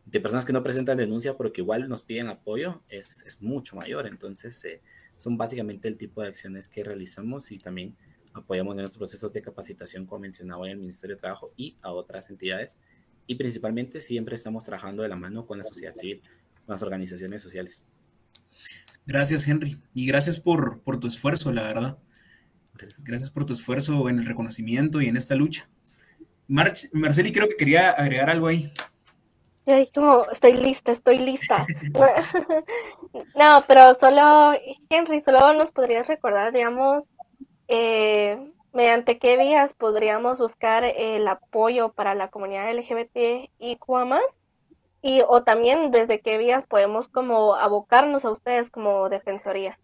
de personas que no presentan denuncia porque igual nos piden apoyo es, es mucho mayor. Entonces, eh, son básicamente el tipo de acciones que realizamos y también apoyamos en nuestros procesos de capacitación, como mencionaba en el Ministerio de Trabajo y a otras entidades. Y principalmente siempre estamos trabajando de la mano con la sociedad civil, con las organizaciones sociales. Gracias, Henry. Y gracias por, por tu esfuerzo, la verdad. Gracias por tu esfuerzo en el reconocimiento y en esta lucha. Marceli creo que quería agregar algo ahí. Ay, como, estoy lista, estoy lista. *laughs* *laughs* no, pero solo, Henry, solo nos podrías recordar, digamos, eh, mediante qué vías podríamos buscar el apoyo para la comunidad LGBT y más y o también desde qué vías podemos como abocarnos a ustedes como defensoría.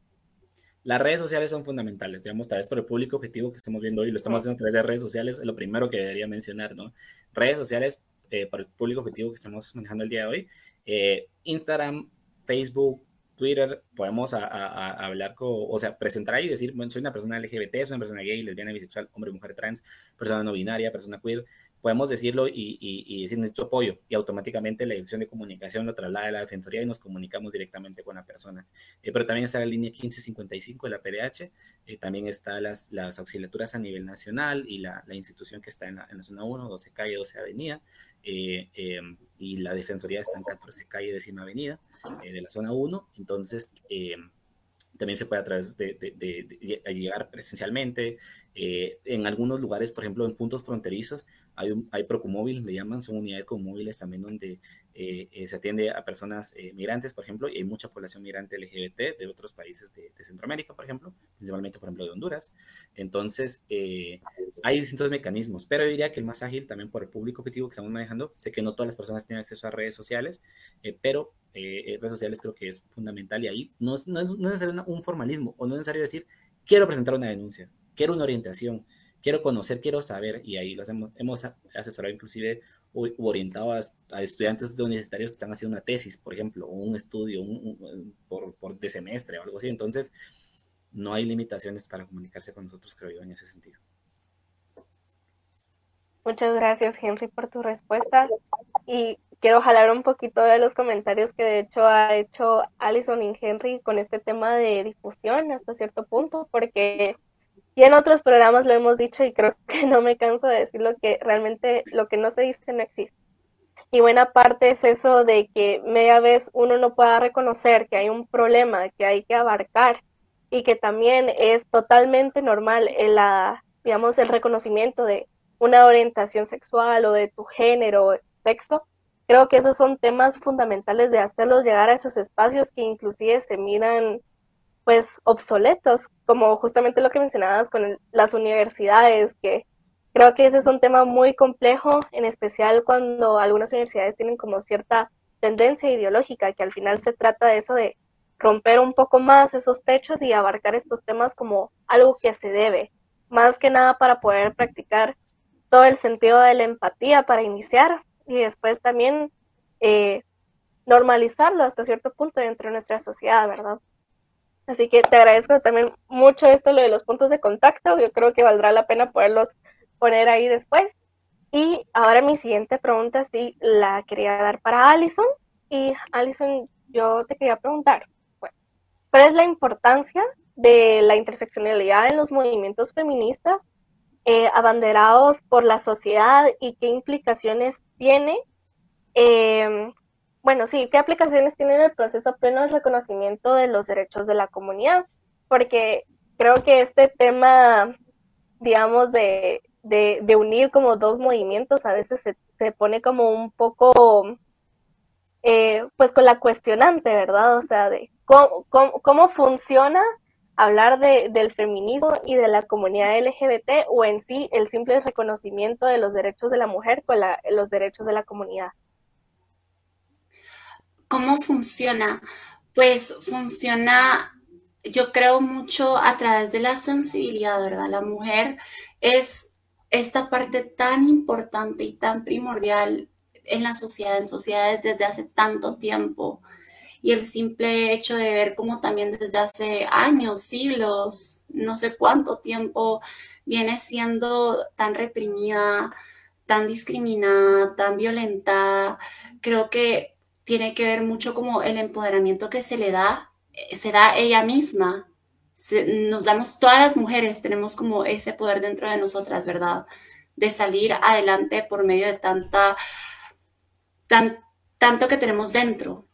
Las redes sociales son fundamentales, digamos, tal vez por el público objetivo que estamos viendo hoy, lo estamos haciendo a través de redes sociales, es lo primero que debería mencionar, ¿no? Redes sociales eh, para el público objetivo que estamos manejando el día de hoy, eh, Instagram, Facebook, Twitter, podemos hablar con, o sea, presentar ahí y decir, bueno, soy una persona LGBT, soy una persona gay, lesbiana, bisexual, hombre, mujer, trans, persona no binaria, persona queer, podemos decirlo y, y, decir nuestro apoyo y automáticamente la dirección de comunicación lo traslada a la Defensoría y nos comunicamos directamente con la persona. Eh, pero también está la línea 1555 de la PDH, eh, también están las, las auxiliaturas a nivel nacional y la, la institución que está en la, en la, zona 1, 12 calle, 12 avenida, eh, em, y la Defensoría está en 14 calle, décima avenida de la zona 1, entonces em, también se puede a través de, de, llegar presencialmente. en algunos lugares, por ejemplo, en puntos fronterizos, hay, un, hay Procumóvil, le llaman, son unidades móviles también donde eh, eh, se atiende a personas eh, migrantes, por ejemplo, y hay mucha población migrante LGBT de otros países de, Centroamérica, por ejemplo, principalmente, por ejemplo, de Honduras. Entonces, hay distintos mecanismos, pero diría que el más ágil también por el público objetivo que estamos manejando, sé que no todas las personas tienen acceso a redes sociales, pero redes sociales creo que es fundamental y ahí no es, no es, no es necesario un formalismo o no es necesario decir, quiero presentar una denuncia, quiero una orientación, quiero conocer, quiero saber, y ahí lo hemos, hemos asesorado inclusive o, orientado a, estudiantes universitarios que están haciendo una tesis, por ejemplo, un estudio por, por, de semestre o algo así. Entonces, no hay limitaciones para comunicarse con nosotros, creo yo, en ese sentido. Muchas gracias, Henry, por tu respuesta. Y quiero jalar un poquito de los comentarios que de hecho ha hecho Alison y Henry con este tema de difusión hasta cierto punto, porque y en otros programas lo hemos dicho y creo *laughs* que no me canso de decirlo que realmente lo que no se dice no existe. Y buena parte es eso de que media vez uno no pueda reconocer que hay un problema que hay que abarcar y que también es totalmente normal el, digamos, el reconocimiento de una orientación sexual o de tu género o sexo. Creo que esos son temas fundamentales de hacerlos llegar a esos espacios que inclusive se miran pues obsoletos, como justamente lo que mencionabas con las universidades, que creo que ese es un tema muy complejo, en especial cuando algunas universidades tienen como cierta tendencia ideológica, que al final se trata de eso de romper un poco más esos techos y abarcar estos temas como algo que se debe, más que nada para poder practicar todo el sentido de la empatía para iniciar y después también eh, normalizarlo hasta cierto punto dentro de nuestra sociedad, ¿verdad? Así que te agradezco también mucho esto, lo de los puntos de contacto. Yo creo que valdrá la pena poderlos poner ahí después. Y ahora mi siguiente pregunta sí la quería dar para Alison. Y Alison, yo te quería preguntar, ¿cuál es la importancia de la interseccionalidad en los movimientos feministas eh, abanderados por la sociedad y qué implicaciones tiene eh, bueno, sí, ¿qué aplicaciones tiene el proceso pleno de reconocimiento de los derechos de la comunidad? Porque creo que este tema, digamos, de, de, unir como dos movimientos a veces se, se pone como un poco, eh, pues con la cuestionante, ¿verdad? O sea, de cómo, cómo, funciona hablar de, del feminismo y de la comunidad LGBT o en sí el simple reconocimiento de los derechos de la mujer con los derechos de la comunidad. ¿Cómo funciona? Pues funciona, yo creo mucho a través de la sensibilidad, ¿verdad? La mujer es esta parte tan importante y tan primordial en la sociedad, en sociedades desde hace tanto tiempo. Y el simple hecho de ver cómo también desde hace años, siglos, no sé cuánto tiempo viene siendo tan reprimida, tan discriminada, tan violentada, creo que tiene que ver mucho como el empoderamiento que se le da, eh, se da ella misma. nos damos, todas las mujeres tenemos como ese poder dentro de nosotras, ¿verdad? De salir adelante por medio de tanta, tan, tanto que tenemos dentro.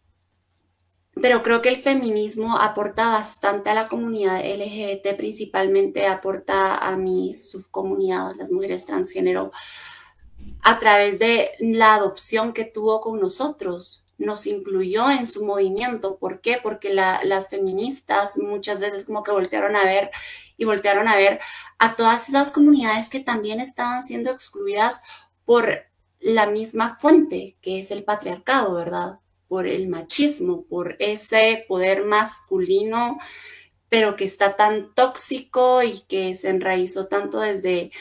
pero creo que el feminismo aporta bastante a la comunidad LGBT, principalmente aporta a mi subcomunidad, las mujeres transgénero, a través de la adopción que tuvo con nosotros, nos incluyó en su movimiento. ¿Por qué? Porque las feministas muchas veces como que voltearon a ver y voltearon a ver a todas esas comunidades que también estaban siendo excluidas por la misma fuente, que es el patriarcado, ¿verdad? Por el machismo, por ese poder masculino, pero que está tan tóxico y que se enraizó tanto desde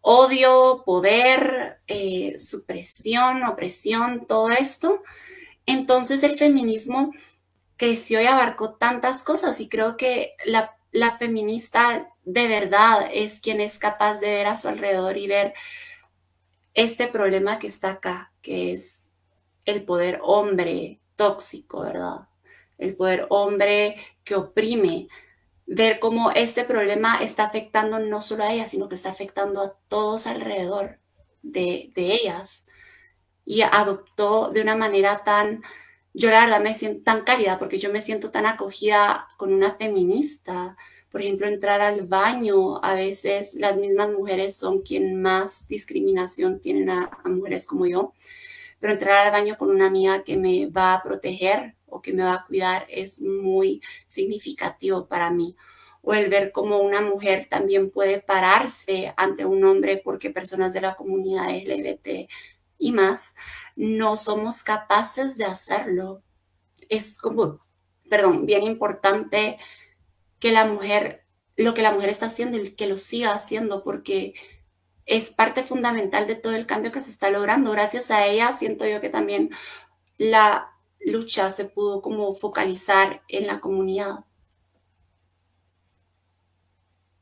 odio, poder, eh, supresión, opresión, todo esto. Entonces el feminismo creció y abarcó tantas cosas y creo que la, feminista de verdad es quien es capaz de ver a su alrededor y ver este problema que está acá, que es el poder hombre tóxico, ¿verdad? El poder hombre que oprime. Ver cómo este problema está afectando no solo a ellas, sino que está afectando a todos alrededor de, de ellas. Y adoptó de una manera tan, yo la verdad me siento tan cálida porque yo me siento tan acogida con una feminista por ejemplo, entrar al baño, a veces las mismas mujeres son quien más discriminación tienen a, mujeres como yo, pero entrar al baño con una amiga que me va a proteger o que me va a cuidar es muy significativo para mí. O el ver cómo una mujer también puede pararse ante un hombre porque personas de la comunidad LGBT y más no somos capaces de hacerlo. Es como, perdón, bien importante que la mujer, lo que la mujer está haciendo y que lo siga haciendo, porque es parte fundamental de todo el cambio que se está logrando. Gracias a ella siento yo que también la lucha se pudo como focalizar en la comunidad.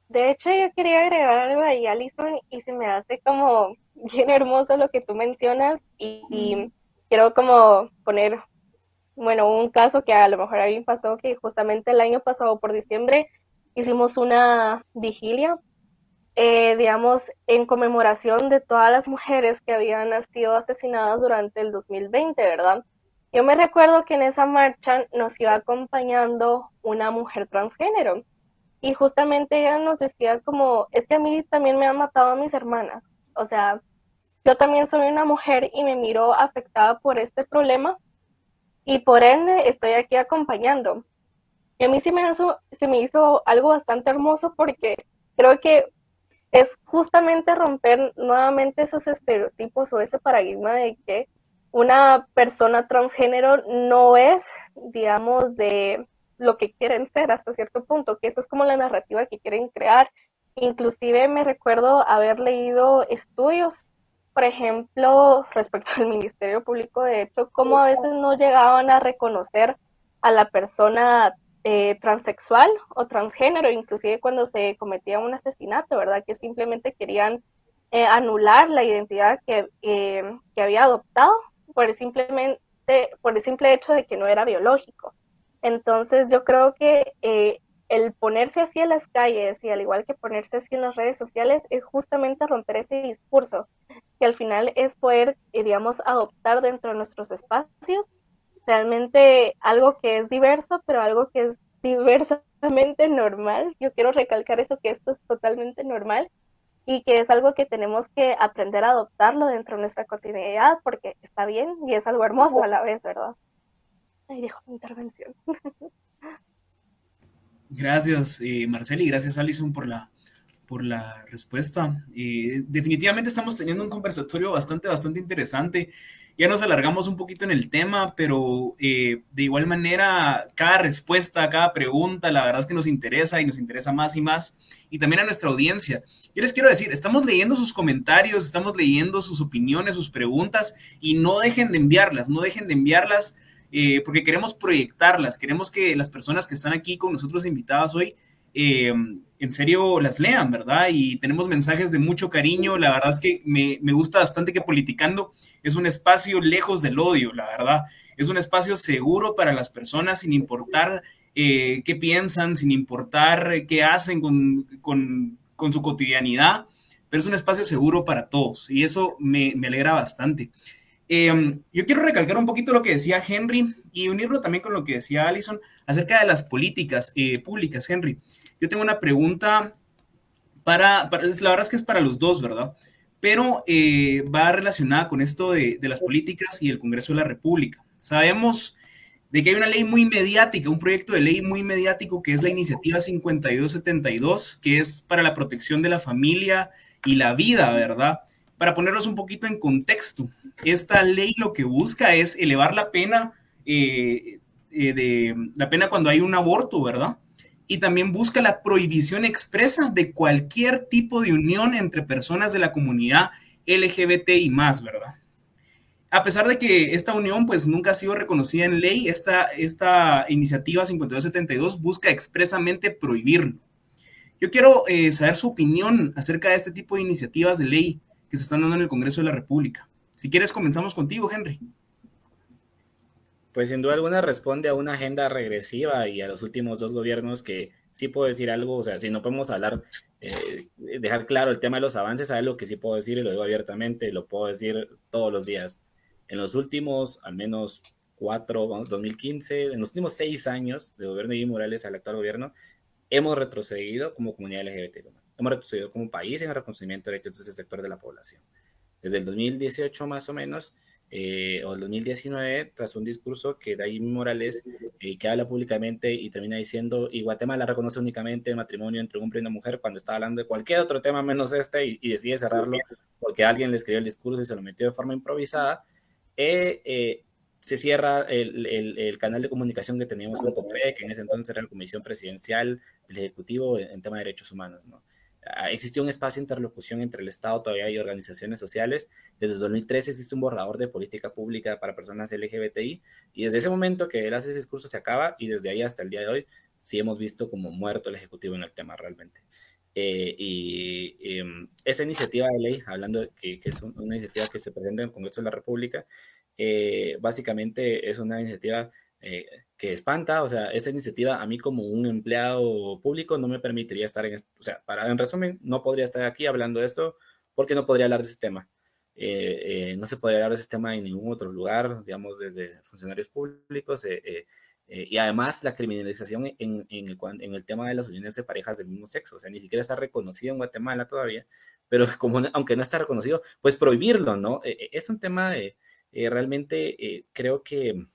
De hecho, yo quería agregar algo ahí, Alison, y se me hace como bien hermoso lo que tú mencionas y, y quiero como poner bueno, un caso que a lo mejor a mí pasó que justamente el año pasado por diciembre hicimos una vigilia, eh, digamos, en conmemoración de todas las mujeres que habían sido asesinadas durante el 2020, ¿verdad? Yo me recuerdo que en esa marcha nos iba acompañando una mujer transgénero y justamente ella nos decía como, es que a mí también me han matado a mis hermanas, o sea, yo también soy una mujer y me miro afectada por este problema y por ende estoy aquí acompañando. Y a mí sí me, hizo, se me hizo algo bastante hermoso porque creo que es justamente romper nuevamente esos estereotipos o ese paradigma de que una persona transgénero no es, digamos, de lo que quieren ser hasta cierto punto, que eso es como la narrativa que quieren crear. Inclusive me recuerdo haber leído estudios por ejemplo, respecto al Ministerio Público de Hecho, cómo a veces no llegaban a reconocer a la persona eh, transexual o transgénero, inclusive cuando se cometía un asesinato, ¿verdad? Que simplemente querían eh, anular la identidad que, que, había adoptado por el, simplemente, por el simple hecho de que no era biológico. Entonces yo creo que eh, el ponerse así en las calles y al igual que ponerse así en las redes sociales es justamente romper ese discurso, que al final es poder, eh, digamos, adoptar dentro de nuestros espacios realmente algo que es diverso, pero algo que es diversamente normal. Yo quiero recalcar eso, que esto es totalmente normal y que es algo que tenemos que aprender a adoptarlo dentro de nuestra cotidianidad porque está bien y es algo hermoso a la vez, ¿verdad? Ahí dejo mi intervención. *laughs* Gracias, eh, Marceli, gracias, Alison, por la, por la respuesta. Eh, definitivamente estamos teniendo un conversatorio bastante, bastante interesante. Ya nos alargamos un poquito en el tema, pero eh, de igual manera, cada respuesta, cada pregunta, la verdad es que nos interesa y nos interesa más y más. Y también a nuestra audiencia. Yo les quiero decir, estamos leyendo sus comentarios, estamos leyendo sus opiniones, sus preguntas, y no dejen de enviarlas, no dejen de enviarlas eh, porque queremos proyectarlas, queremos que las personas que están aquí con nosotros invitadas hoy, eh, en serio las lean, ¿verdad? Y tenemos mensajes de mucho cariño, la verdad es que me, gusta bastante que Politicando es un espacio lejos del odio, la verdad, es un espacio seguro para las personas sin importar eh, qué piensan, sin importar qué hacen con, su cotidianidad, pero es un espacio seguro para todos y eso me, alegra bastante. Em, yo quiero recalcar un poquito lo que decía Henry y unirlo también con lo que decía Alison acerca de las políticas eh, públicas, Henry. Yo tengo una pregunta para, la verdad es que es para los dos, ¿verdad? Pero eh, va relacionada con esto de, de las políticas y el Congreso de la República. Sabemos de que hay una ley muy mediática, un proyecto de ley muy mediático que es la iniciativa 5272, que es para la protección de la familia y la vida, ¿verdad? Para ponerlos un poquito en contexto, esta ley lo que busca es elevar la pena eh, eh, de la pena cuando hay un aborto, ¿verdad? Y también busca la prohibición expresa de cualquier tipo de unión entre personas de la comunidad LGBT y más, ¿verdad? A pesar de que esta unión pues nunca ha sido reconocida en ley, esta, esta iniciativa 5272 busca expresamente prohibirlo. Yo quiero eh, saber su opinión acerca de este tipo de iniciativas de ley que se están dando en el Congreso de la República. Si quieres, comenzamos contigo, Henry. Pues sin duda alguna responde a una agenda regresiva y a los últimos dos gobiernos que sí puedo decir algo, o sea, si no podemos hablar, eh, dejar claro el tema de los avances, algo que sí puedo decir y lo digo abiertamente, lo puedo decir todos los días. En los últimos, al menos cuatro, vamos, 2015, en los últimos seis años de gobierno de Evo Morales al actual gobierno, hemos retrocedido como comunidad LGBT. Hemos retrocedido como país en el reconocimiento de derechos de ese sector de la población desde el 2018 más o menos, eh, o el 2019, tras un discurso que David Morales, eh, que habla públicamente y termina diciendo, y Guatemala reconoce únicamente el matrimonio entre un hombre y una mujer cuando está hablando de cualquier otro tema menos este y, decide cerrarlo porque alguien le escribió el discurso y se lo metió de forma improvisada, eh, se cierra el, el, el, canal de comunicación que teníamos con COPRE, que en ese entonces era la Comisión Presidencial del Ejecutivo en, en tema de derechos humanos, ¿no? Ah, existió un espacio de interlocución entre el Estado todavía y organizaciones sociales. Desde 2013 existe un borrador de política pública para personas LGBTI y desde ese momento que él hace ese discurso se acaba y desde ahí hasta el día de hoy sí hemos visto como muerto el Ejecutivo en el tema realmente. Eh, y em, esa iniciativa de ley, hablando de que, que, es una iniciativa que se presenta en el Congreso de la República, eh, básicamente es una iniciativa eh, que espanta, o sea, esa iniciativa a mí como un empleado público no me permitiría estar en esto, o sea, para, en resumen, no podría estar aquí hablando de esto porque no podría hablar de ese tema. Eh, eh, no se podría hablar de ese tema en ningún otro lugar, digamos, desde funcionarios públicos, y además la criminalización en, en, el, en, el, tema de las uniones de parejas del mismo sexo, o sea, ni siquiera está reconocido en Guatemala todavía, pero *laughs* como aunque no está reconocido, pues prohibirlo, ¿no? es un tema de, realmente creo que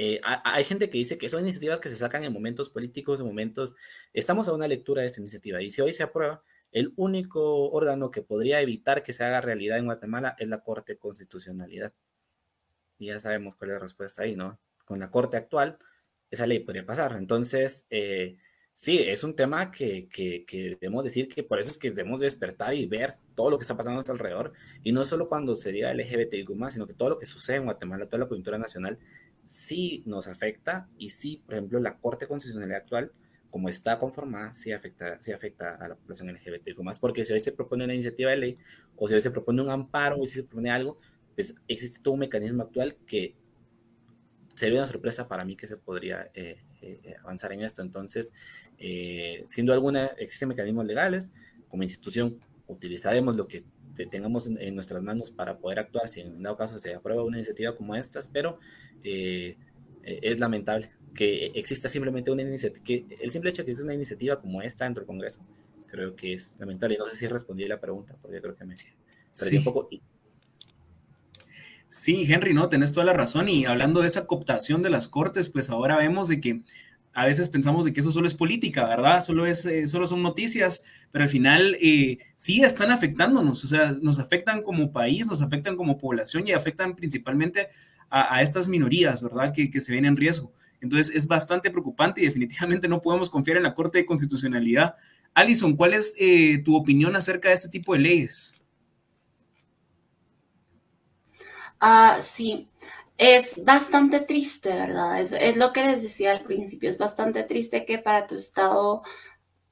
eh, hay gente que dice que son iniciativas que se sacan en momentos políticos, en momentos... Estamos a una lectura de esta iniciativa y si hoy se aprueba, el único órgano que podría evitar que se haga realidad en Guatemala es la Corte de Constitucionalidad. Y ya sabemos cuál es la respuesta ahí, ¿no? Con la Corte actual, esa ley podría pasar. Entonces, eh, sí, es un tema que, que, que, debemos decir que por eso es que debemos despertar y ver todo lo que está pasando a nuestro alrededor. Y no solo cuando sería LGBTIQ+, sino que todo lo que sucede en Guatemala, toda la coyuntura nacional, sí nos afecta y sí, por ejemplo, la Corte Constitucional actual, como está conformada, sí afecta, sí afecta a la población LGBT, más porque si hoy se propone una iniciativa de ley o si hoy se propone un amparo o si se propone algo, pues existe todo un mecanismo actual que sería una sorpresa para mí que se podría eh, eh, avanzar en esto. Entonces, eh, duda alguna, existen mecanismos legales. Como institución, utilizaremos lo que tengamos en, nuestras manos para poder actuar si en dado caso se aprueba una iniciativa como estas, pero eh, eh, es lamentable que exista simplemente una iniciativa, que el simple hecho de que exista una iniciativa como esta dentro del Congreso, creo que es lamentable. No sé si respondí la pregunta, porque creo que me perdí sí. un poco. Sí, Henry, no, tenés toda la razón. Y hablando de esa cooptación de las cortes, pues ahora vemos de que a veces pensamos de que eso solo es política, ¿verdad? Solo, es, eh, solo son noticias, pero al final eh, sí están afectándonos, o sea, nos afectan como país, nos afectan como población y afectan principalmente a, estas minorías, ¿verdad? Que, que, se ven en riesgo. Entonces es bastante preocupante y definitivamente no podemos confiar en la Corte de Constitucionalidad. Alison, ¿cuál es eh, tu opinión acerca de este tipo de leyes? Ah, sí, es bastante triste, ¿verdad? Es, es, lo que les decía al principio, es bastante triste que para tu estado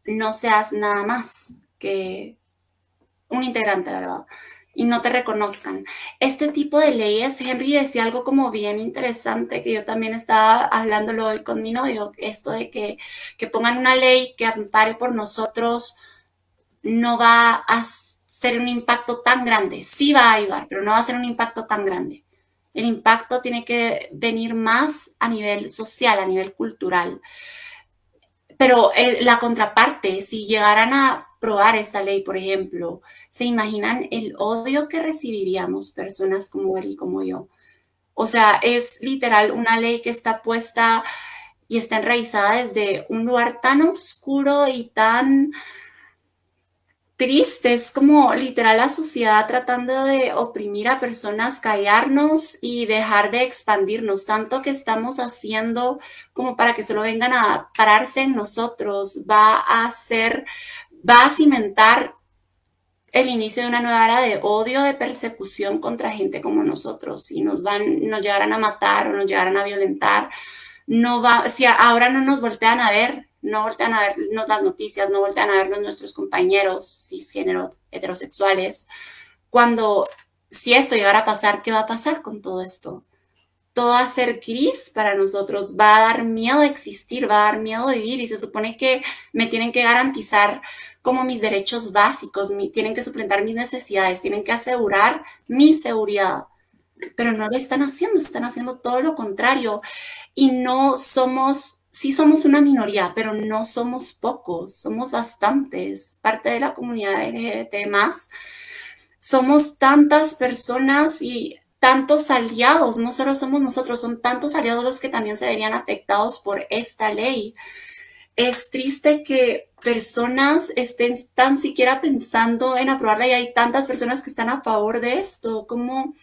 no seas nada más que un integrante, ¿verdad? Y no te reconozcan. Este tipo de leyes, Henry decía algo como bien interesante, que yo también estaba hablándolo hoy con mi novio, esto de que, que pongan una ley que ampare por nosotros no va a ser un impacto tan grande. Sí va a ayudar, pero no va a ser un impacto tan grande. El impacto tiene que venir más a nivel social, a nivel cultural. Pero eh, la contraparte, si llegaran a probar esta ley, por ejemplo, ¿se imaginan el odio que recibiríamos personas como él y como yo? O sea, es literal una ley que está puesta y está enraizada desde un lugar tan oscuro y tan triste. Es como literal la sociedad tratando de oprimir a personas, callarnos y dejar de expandirnos. Tanto que estamos haciendo como para que solo vengan a pararse en nosotros. Va a ser, va a cimentar el inicio de una nueva era de odio, de persecución contra gente como nosotros. Si nos van, nos llegaran a matar o nos llegaran a violentar, no va, si ahora no nos voltean a ver, no voltean a vernos las noticias, no voltean a vernos nuestros compañeros cisgénero heterosexuales. Cuando, si esto llegara a pasar, ¿qué va a pasar con todo esto? Todo va a ser gris para nosotros, va a dar miedo de existir, va a dar miedo de vivir y se supone que me tienen que garantizar como mis derechos básicos, tienen que suplentar mis necesidades, tienen que asegurar mi seguridad, pero no lo están haciendo, están haciendo todo lo contrario y no somos, sí somos una minoría, pero no somos pocos, somos bastantes, parte de la comunidad LGBT más. Somos tantas personas y tantos aliados, no solo somos nosotros, son tantos aliados los que también se verían afectados por esta ley. Es triste que personas estén tan siquiera pensando en aprobarla y hay tantas personas que están a favor de esto. ¿Cómo,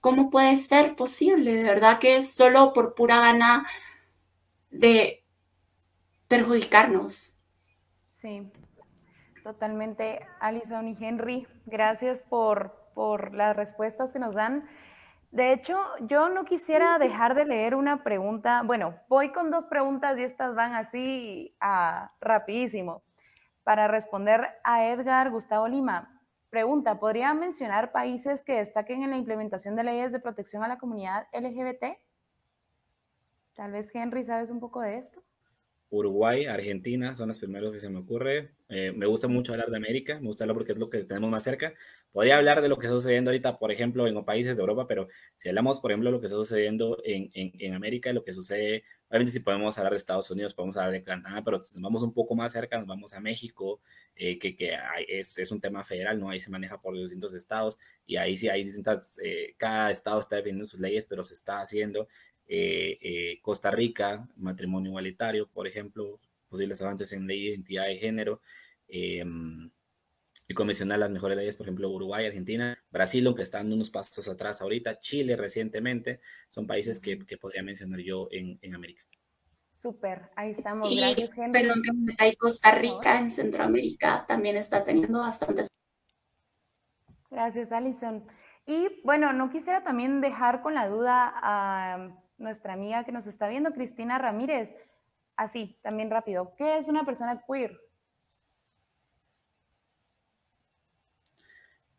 ¿Cómo puede ser posible? De verdad que solo por pura gana de perjudicarnos. Sí, totalmente. Alison y Henry, gracias por, por las respuestas que nos dan. De hecho, yo no quisiera dejar de leer una pregunta. Bueno, voy con dos preguntas y estas van así a, rapidísimo. Para responder a Edgar Gustavo Lima, Pregunta, ¿podría mencionar países que destaquen en la implementación de leyes de protección a la comunidad LGBT? Tal vez Henry, ¿sabes un poco de esto? Uruguay, Argentina son los primeros que se me ocurre. Eh, me gusta mucho hablar de América, me gusta hablar porque es lo que tenemos más cerca. Podría hablar de lo que está sucediendo ahorita, por ejemplo, en países de Europa, pero si hablamos, por ejemplo, de lo que está sucediendo en, en, en América, lo que sucede, obviamente si podemos hablar de Estados Unidos, podemos hablar de Canadá, pero si nos vamos un poco más cerca, nos vamos a México, eh, que, que es, es, un tema federal, ¿no? Ahí se maneja por los distintos estados y ahí sí hay distintas, eh, cada estado está defendiendo sus leyes, pero se está haciendo. Eh, eh, Costa Rica, matrimonio igualitario, por ejemplo, posibles avances en ley de identidad de género, eh, y comisionar las mejores leyes, por ejemplo, Uruguay, Argentina, Brasil, aunque están unos pasos atrás ahorita, Chile recientemente, son países que, que podría mencionar yo en, en América. Súper, ahí estamos. Gracias, Henry. Perdón, hay Costa Rica en Centroamérica también está teniendo bastantes. Gracias, Alison. Y bueno, no quisiera también dejar con la duda a nuestra amiga que nos está viendo, Cristina Ramírez. Así, también rápido. ¿Qué es una persona queer?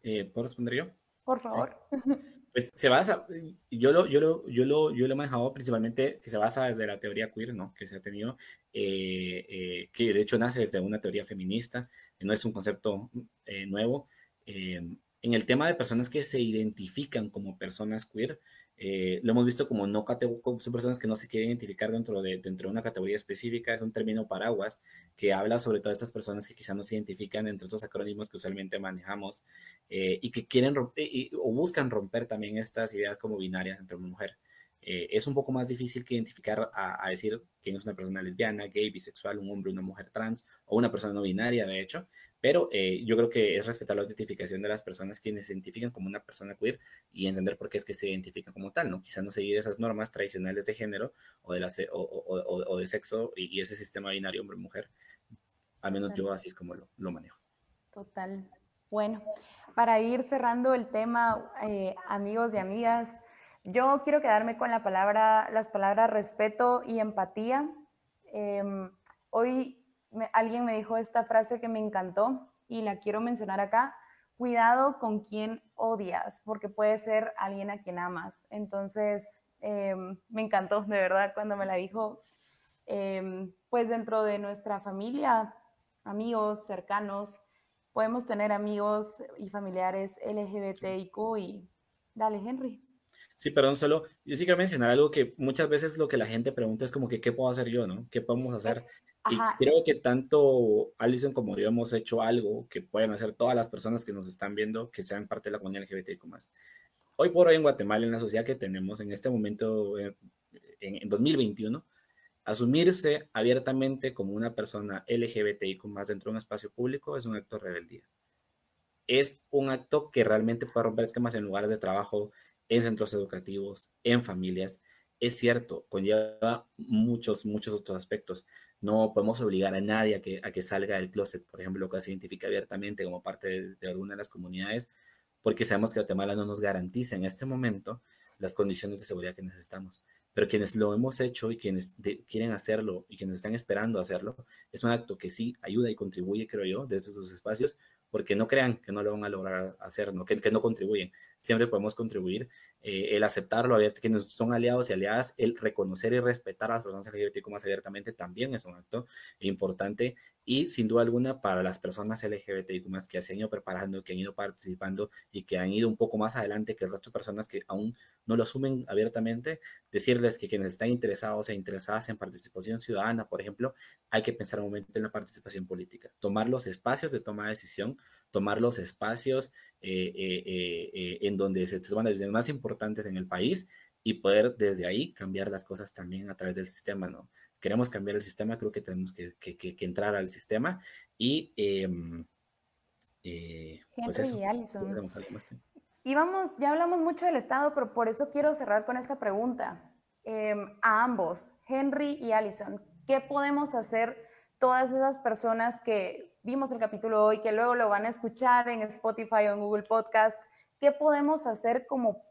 Eh, ¿Puedo responder yo? Por favor. Sí. *laughs* Pues se basa, yo lo, yo, lo, yo, lo, yo lo he manejado principalmente que se basa desde la teoría queer, ¿no? Que se ha tenido, eh, eh, que de hecho nace desde una teoría feminista, no es un concepto eh, nuevo. en el tema de personas que se identifican como personas queer, eh, lo hemos visto como no son personas que no se quieren identificar dentro de, dentro de una categoría específica, es un término paraguas que habla sobre todas estas personas que quizás no se identifican entre otros acrónimos que usualmente manejamos eh, y que quieren y, o buscan romper también estas ideas como binarias entre una mujer. Eh, es un poco más difícil que identificar a, a, decir quién es una persona lesbiana, gay, bisexual, un hombre, una mujer trans o una persona no binaria, de hecho, pero eh, yo creo que es respetar la identificación de las personas quienes se identifican como una persona queer y entender por qué es que se identifican como tal, ¿no? Quizás no seguir esas normas tradicionales de género o de, la, o, o, o de sexo y, y, ese sistema binario hombre-mujer. Al menos Total. yo así es como lo, lo, manejo. Total. Bueno, para ir cerrando el tema, eh, amigos y amigas, yo quiero quedarme con la palabra, las palabras respeto y empatía. Eh, hoy me, alguien me dijo esta frase que me encantó y la quiero mencionar acá. Cuidado con quien odias, porque puede ser alguien a quien amas. Entonces, eh, me encantó, de verdad, cuando me la dijo. Eh, pues dentro de nuestra familia, amigos cercanos, podemos tener amigos y familiares LGBTIQ y dale, Henry. Sí, perdón, solo yo sí quiero mencionar algo que muchas veces lo que la gente pregunta es como que, ¿qué puedo hacer yo, no? ¿Qué podemos hacer? Y creo que tanto Alison como yo hemos hecho algo que pueden hacer todas las personas que nos están viendo, que sean parte de la comunidad LGBTIQ+. Hoy por hoy en Guatemala, en la sociedad que tenemos en este momento, eh, en, en 2021, asumirse abiertamente como una persona LGBTIQ más dentro de un espacio público es un acto de rebeldía. Es un acto que realmente puede romper esquemas en lugares de trabajo, en centros educativos, en familias. Es cierto, conlleva muchos, muchos otros aspectos. No podemos obligar a nadie a que, a que salga del closet, por ejemplo, que se identifique abiertamente como parte de, alguna de las comunidades, porque sabemos que Guatemala no nos garantiza en este momento las condiciones de seguridad que necesitamos. Pero quienes lo hemos hecho y quienes quieren hacerlo y quienes están esperando hacerlo, es un acto que sí ayuda y contribuye, creo yo, desde esos espacios, porque no crean que no lo van a lograr hacer, ¿no? Que, que no contribuyen. Siempre podemos contribuir. Eh, el aceptarlo, quienes son aliados y aliadas, el reconocer y respetar a las personas LGBTQ más abiertamente también es un acto importante y sin duda alguna para las personas LGBTQ más que se han ido preparando, que han ido participando y que han ido un poco más adelante que el resto de personas que aún no lo asumen abiertamente, decirles que quienes están interesados e interesadas en participación ciudadana, por ejemplo, hay que pensar un momento en la participación política, tomar los espacios de toma de decisión, tomar los espacios eh, eh, eh, en donde se toman las decisiones más importantes en el país y poder desde ahí cambiar las cosas también a través del sistema, ¿no? Queremos cambiar el sistema, creo que tenemos que, que, que, entrar al sistema y em, pues eso. Y vamos, ya hablamos mucho del Estado, pero por eso quiero cerrar con esta pregunta. Em, a ambos, Henry y Allison, ¿qué podemos hacer todas esas personas que vimos el capítulo hoy, que luego lo van a escuchar en Spotify o en Google Podcast, ¿qué podemos hacer como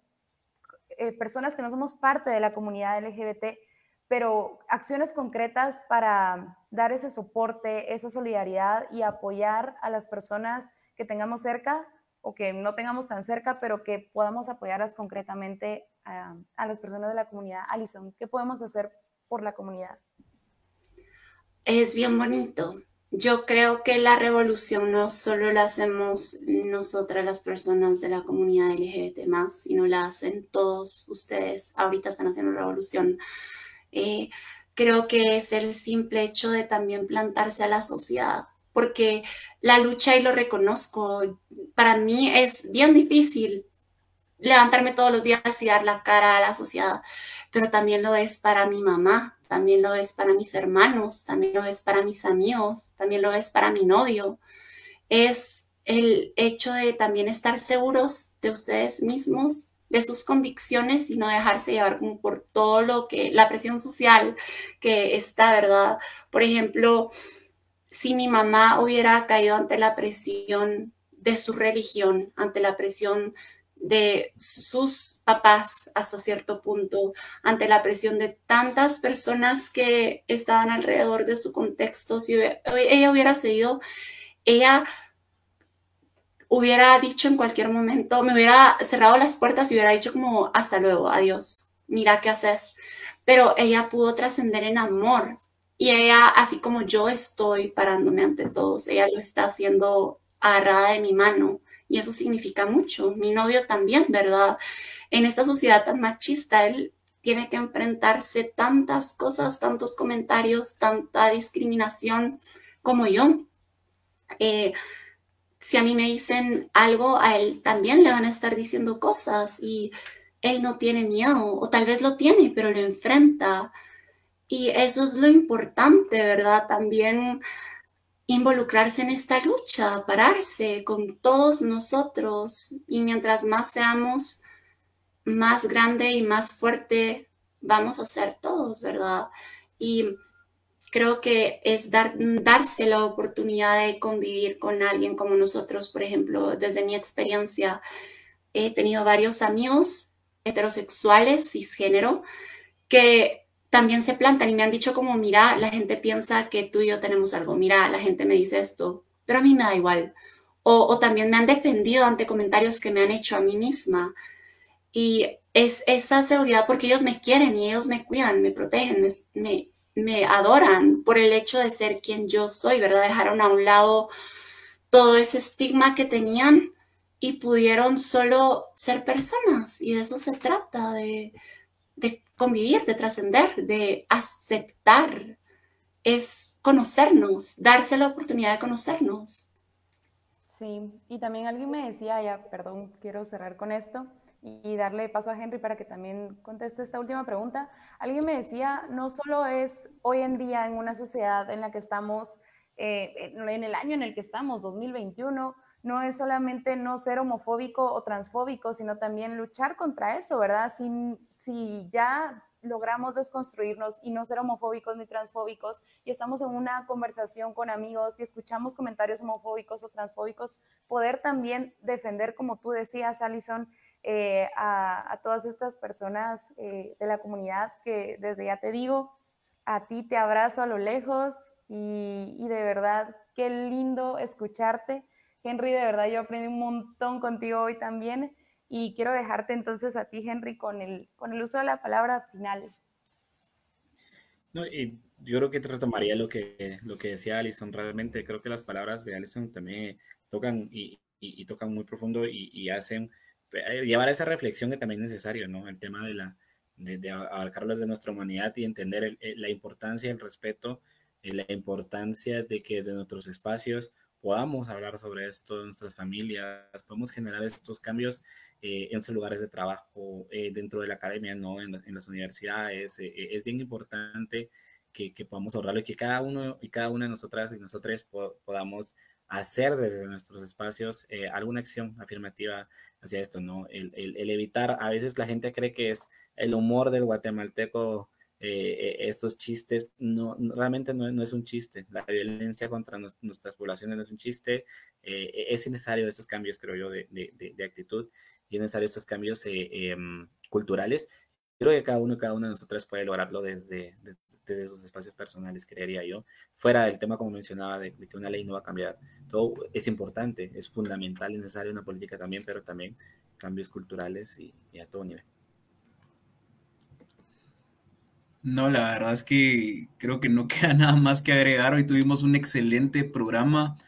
eh, personas que no somos parte de la comunidad LGBT, pero acciones concretas para dar ese soporte, esa solidaridad y apoyar a las personas que tengamos cerca o que no tengamos tan cerca, pero que podamos apoyarlas concretamente a, a las personas de la comunidad. Alison, ¿qué podemos hacer por la comunidad? Es bien bonito yo creo que la revolución no solo la hacemos nosotras las personas de la comunidad LGBT más, sino la hacen todos ustedes. Ahorita están haciendo revolución. Eh, creo que es el simple hecho de también plantarse a la sociedad, porque la lucha, y lo reconozco, para mí es bien difícil levantarme todos los días y dar la cara a la sociedad, pero también lo es para mi mamá, también lo es para mis hermanos, también lo es para mis amigos, también lo es para mi novio. Es el hecho de también estar seguros de ustedes mismos, de sus convicciones y no dejarse llevar como por todo lo que, la presión social que está, ¿verdad? Por ejemplo, si mi mamá hubiera caído ante la presión de su religión, ante la presión de sus papás hasta cierto punto, ante la presión de tantas personas que estaban alrededor de su contexto. Si ella hubiera seguido, ella hubiera dicho en cualquier momento, me hubiera cerrado las puertas y hubiera dicho como, hasta luego, adiós, mira qué haces. Pero ella pudo trascender en amor. Y ella, así como yo estoy parándome ante todos, ella lo está haciendo agarrada de mi mano y eso significa mucho. Mi novio también, ¿verdad? En esta sociedad tan machista, él tiene que enfrentarse tantas cosas, tantos comentarios, tanta discriminación como yo. Eh, si a mí me dicen algo, a él también le van a estar diciendo cosas y él no tiene miedo, o tal vez lo tiene, pero lo enfrenta. Y eso es lo importante, ¿verdad? También involucrarse en esta lucha, pararse con todos nosotros y mientras más seamos, más grande y más fuerte vamos a ser todos, ¿verdad? Y creo que es dar, darse la oportunidad de convivir con alguien como nosotros, por ejemplo, desde mi experiencia, he tenido varios amigos heterosexuales, cisgénero, que también se plantan y me han dicho como, mira, la gente piensa que tú y yo tenemos algo, mira, la gente me dice esto, pero a mí me da igual. O, también me han defendido ante comentarios que me han hecho a mí misma. Y es esa seguridad porque ellos me quieren y ellos me cuidan, me protegen, me, me, me adoran por el hecho de ser quien yo soy, ¿verdad? Dejaron a un lado todo ese estigma que tenían y pudieron solo ser personas. Y de eso se trata, de, de convivir, de trascender, de aceptar. Es conocernos, darse la oportunidad de conocernos. Sí, y también alguien me decía, ya, perdón, quiero cerrar con esto y darle paso a Henry para que también conteste esta última pregunta. Alguien me decía, no solo es hoy en día en una sociedad en la que estamos, eh, en el año en el que estamos, 2021, no es solamente no ser homofóbico o transfóbico, sino también luchar contra eso, ¿verdad? Si, ya logramos desconstruirnos y no ser homofóbicos ni transfóbicos y estamos en una conversación con amigos y escuchamos comentarios homofóbicos o transfóbicos, poder también defender, como tú decías, Alison, eh, a, todas estas personas eh, de la comunidad que desde ya te digo, a ti te abrazo a lo lejos y de verdad, qué lindo escucharte. Henry, de verdad yo aprendí un montón contigo hoy también y quiero dejarte entonces a ti, Henry, con el, uso de la palabra final. No, y yo creo que retomaría lo que, lo que decía Alison. Realmente creo que las palabras de Alison también tocan y, tocan muy profundo y, hacen eh, llevar a esa reflexión que también es necesario, ¿no? El tema de, la, de, de abarcarlos de nuestra humanidad y entender la importancia, el respeto, la importancia de que de nuestros espacios podamos hablar sobre esto en nuestras familias, podemos generar estos cambios eh, en sus lugares de trabajo, eh, dentro de la academia, ¿no? en, las universidades. Eh, es bien importante que, que, podamos ahorrarlo y que cada uno y cada una de nosotras y nosotros podamos hacer desde nuestros espacios alguna acción afirmativa hacia esto, ¿no? El, el, el, evitar, a veces la gente cree que es el humor del guatemalteco eh, estos chistes, no, realmente no, no, es un chiste. La violencia contra nuestras poblaciones no es un chiste. Eh, es necesario estos cambios, creo yo, de, de, actitud y es necesario estos cambios eh, em, culturales. Creo que cada uno y cada una de nosotras puede lograrlo desde, desde, esos espacios personales, creería yo. Fuera del tema, como mencionaba, de, que una ley no va a cambiar. Todo es importante, es fundamental, es necesario una política también, pero también cambios culturales y a todo nivel. No, la verdad es que creo que no *laughs* queda nada más que agregar. Hoy tuvimos un excelente programa.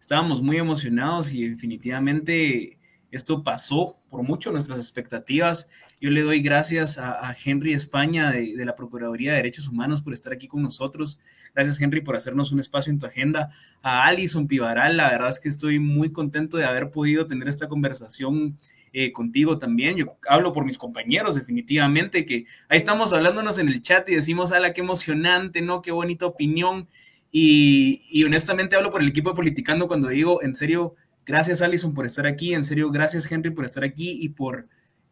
Estábamos muy emocionados y definitivamente esto pasó por mucho nuestras expectativas. Yo le doy gracias a, Henry España de, la Procuraduría de Derechos Humanos por estar aquí con nosotros. Gracias Henry por hacernos un espacio en tu agenda. A Alison Pivaral, la verdad es que estoy muy contento de haber podido tener esta conversación eh, contigo también. Yo hablo por mis compañeros, definitivamente, que ahí estamos hablándonos en el chat y decimos, ala, qué emocionante, ¿no? Qué bonita opinión. Y, honestamente hablo por el equipo de Politicando cuando digo, en serio, gracias Alison por estar aquí, en serio, gracias Henry por estar aquí y por,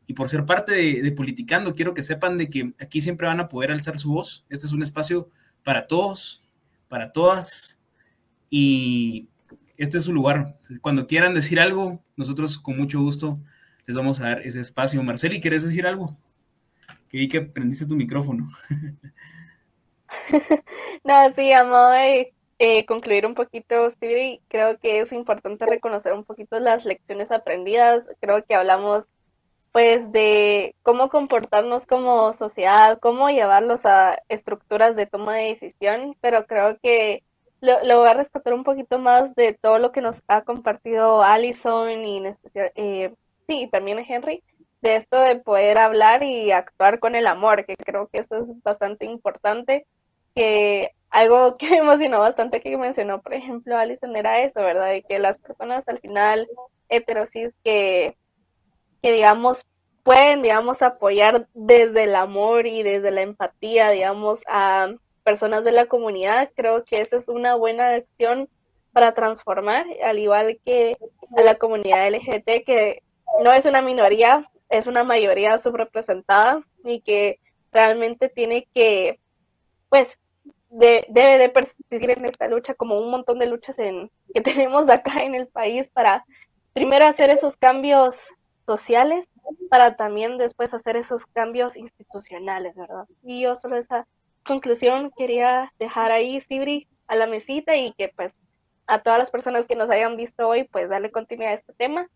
y por ser parte de, de Politicando. Quiero que sepan de que aquí siempre van a poder alzar su voz. Este es un espacio para todos, para todas. Y este es su lugar. Cuando quieran decir algo, nosotros con mucho gusto les vamos a dar ese espacio. Marceli, ¿quieres decir algo? Vi que prendiste tu micrófono. *laughs* no, sí, amo eh, concluir un poquito, Stevie. Creo que es importante reconocer un poquito las lecciones aprendidas. Creo que hablamos pues de cómo comportarnos como sociedad, cómo llevarlos a estructuras de toma de decisión, pero creo que lo, lo, voy a rescatar un poquito más de todo lo que nos ha compartido Allison y en especial eh, sí, también Henry, de esto de poder hablar y actuar con el amor, que creo que eso es bastante importante, que algo *laughs* que me emocionó bastante que mencionó, por ejemplo, Alison, era eso, ¿verdad? De que las personas al final heterosis que, que digamos, pueden, digamos, apoyar desde el amor y desde la empatía, digamos, a personas de la comunidad, creo que esa es una buena acción para transformar, al igual que a la comunidad LGBT, que no es una minoría, es una mayoría subrepresentada y que realmente tiene que, pues, debe de persistir en esta lucha como un montón de luchas en, que *laughs* tenemos acá en el país para primero hacer esos cambios sociales para también después hacer esos cambios institucionales, ¿verdad? Y yo solo esa conclusión quería dejar ahí, Sibri, a la mesita y que pues a todas las personas que nos hayan visto hoy, pues darle continuidad a este tema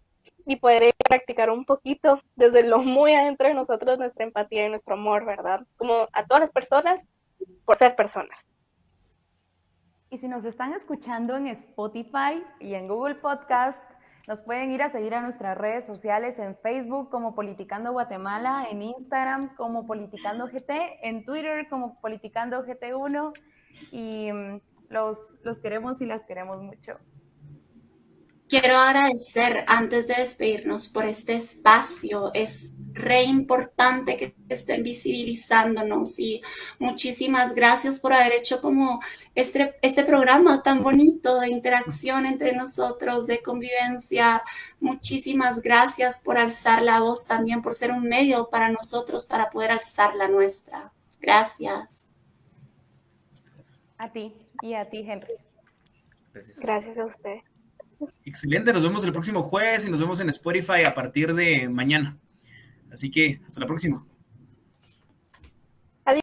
y poder practicar un poquito desde lo muy adentro de nosotros nuestra empatía y nuestro amor, ¿verdad? Como a todas las personas por ser personas. Y si nos están escuchando en Spotify y en Google Podcast, nos pueden ir a seguir a nuestras redes sociales en Facebook como Politicando Guatemala, en Instagram como Politicando GT, en Twitter como Politicando GT1 y mm, los, los queremos y las queremos mucho. Quiero agradecer antes de despedirnos por este espacio. Es re importante que estén visibilizándonos y muchísimas gracias por haber hecho como este, este programa tan bonito de interacción entre nosotros, de convivencia. Muchísimas gracias por alzar la voz también, por ser un medio para nosotros para poder alzar la nuestra. Gracias. A ti y a ti, Henry. Gracias, gracias a usted. Excelente, nos vemos el próximo jueves y nos vemos en Spotify a partir de mañana. Así que hasta la próxima.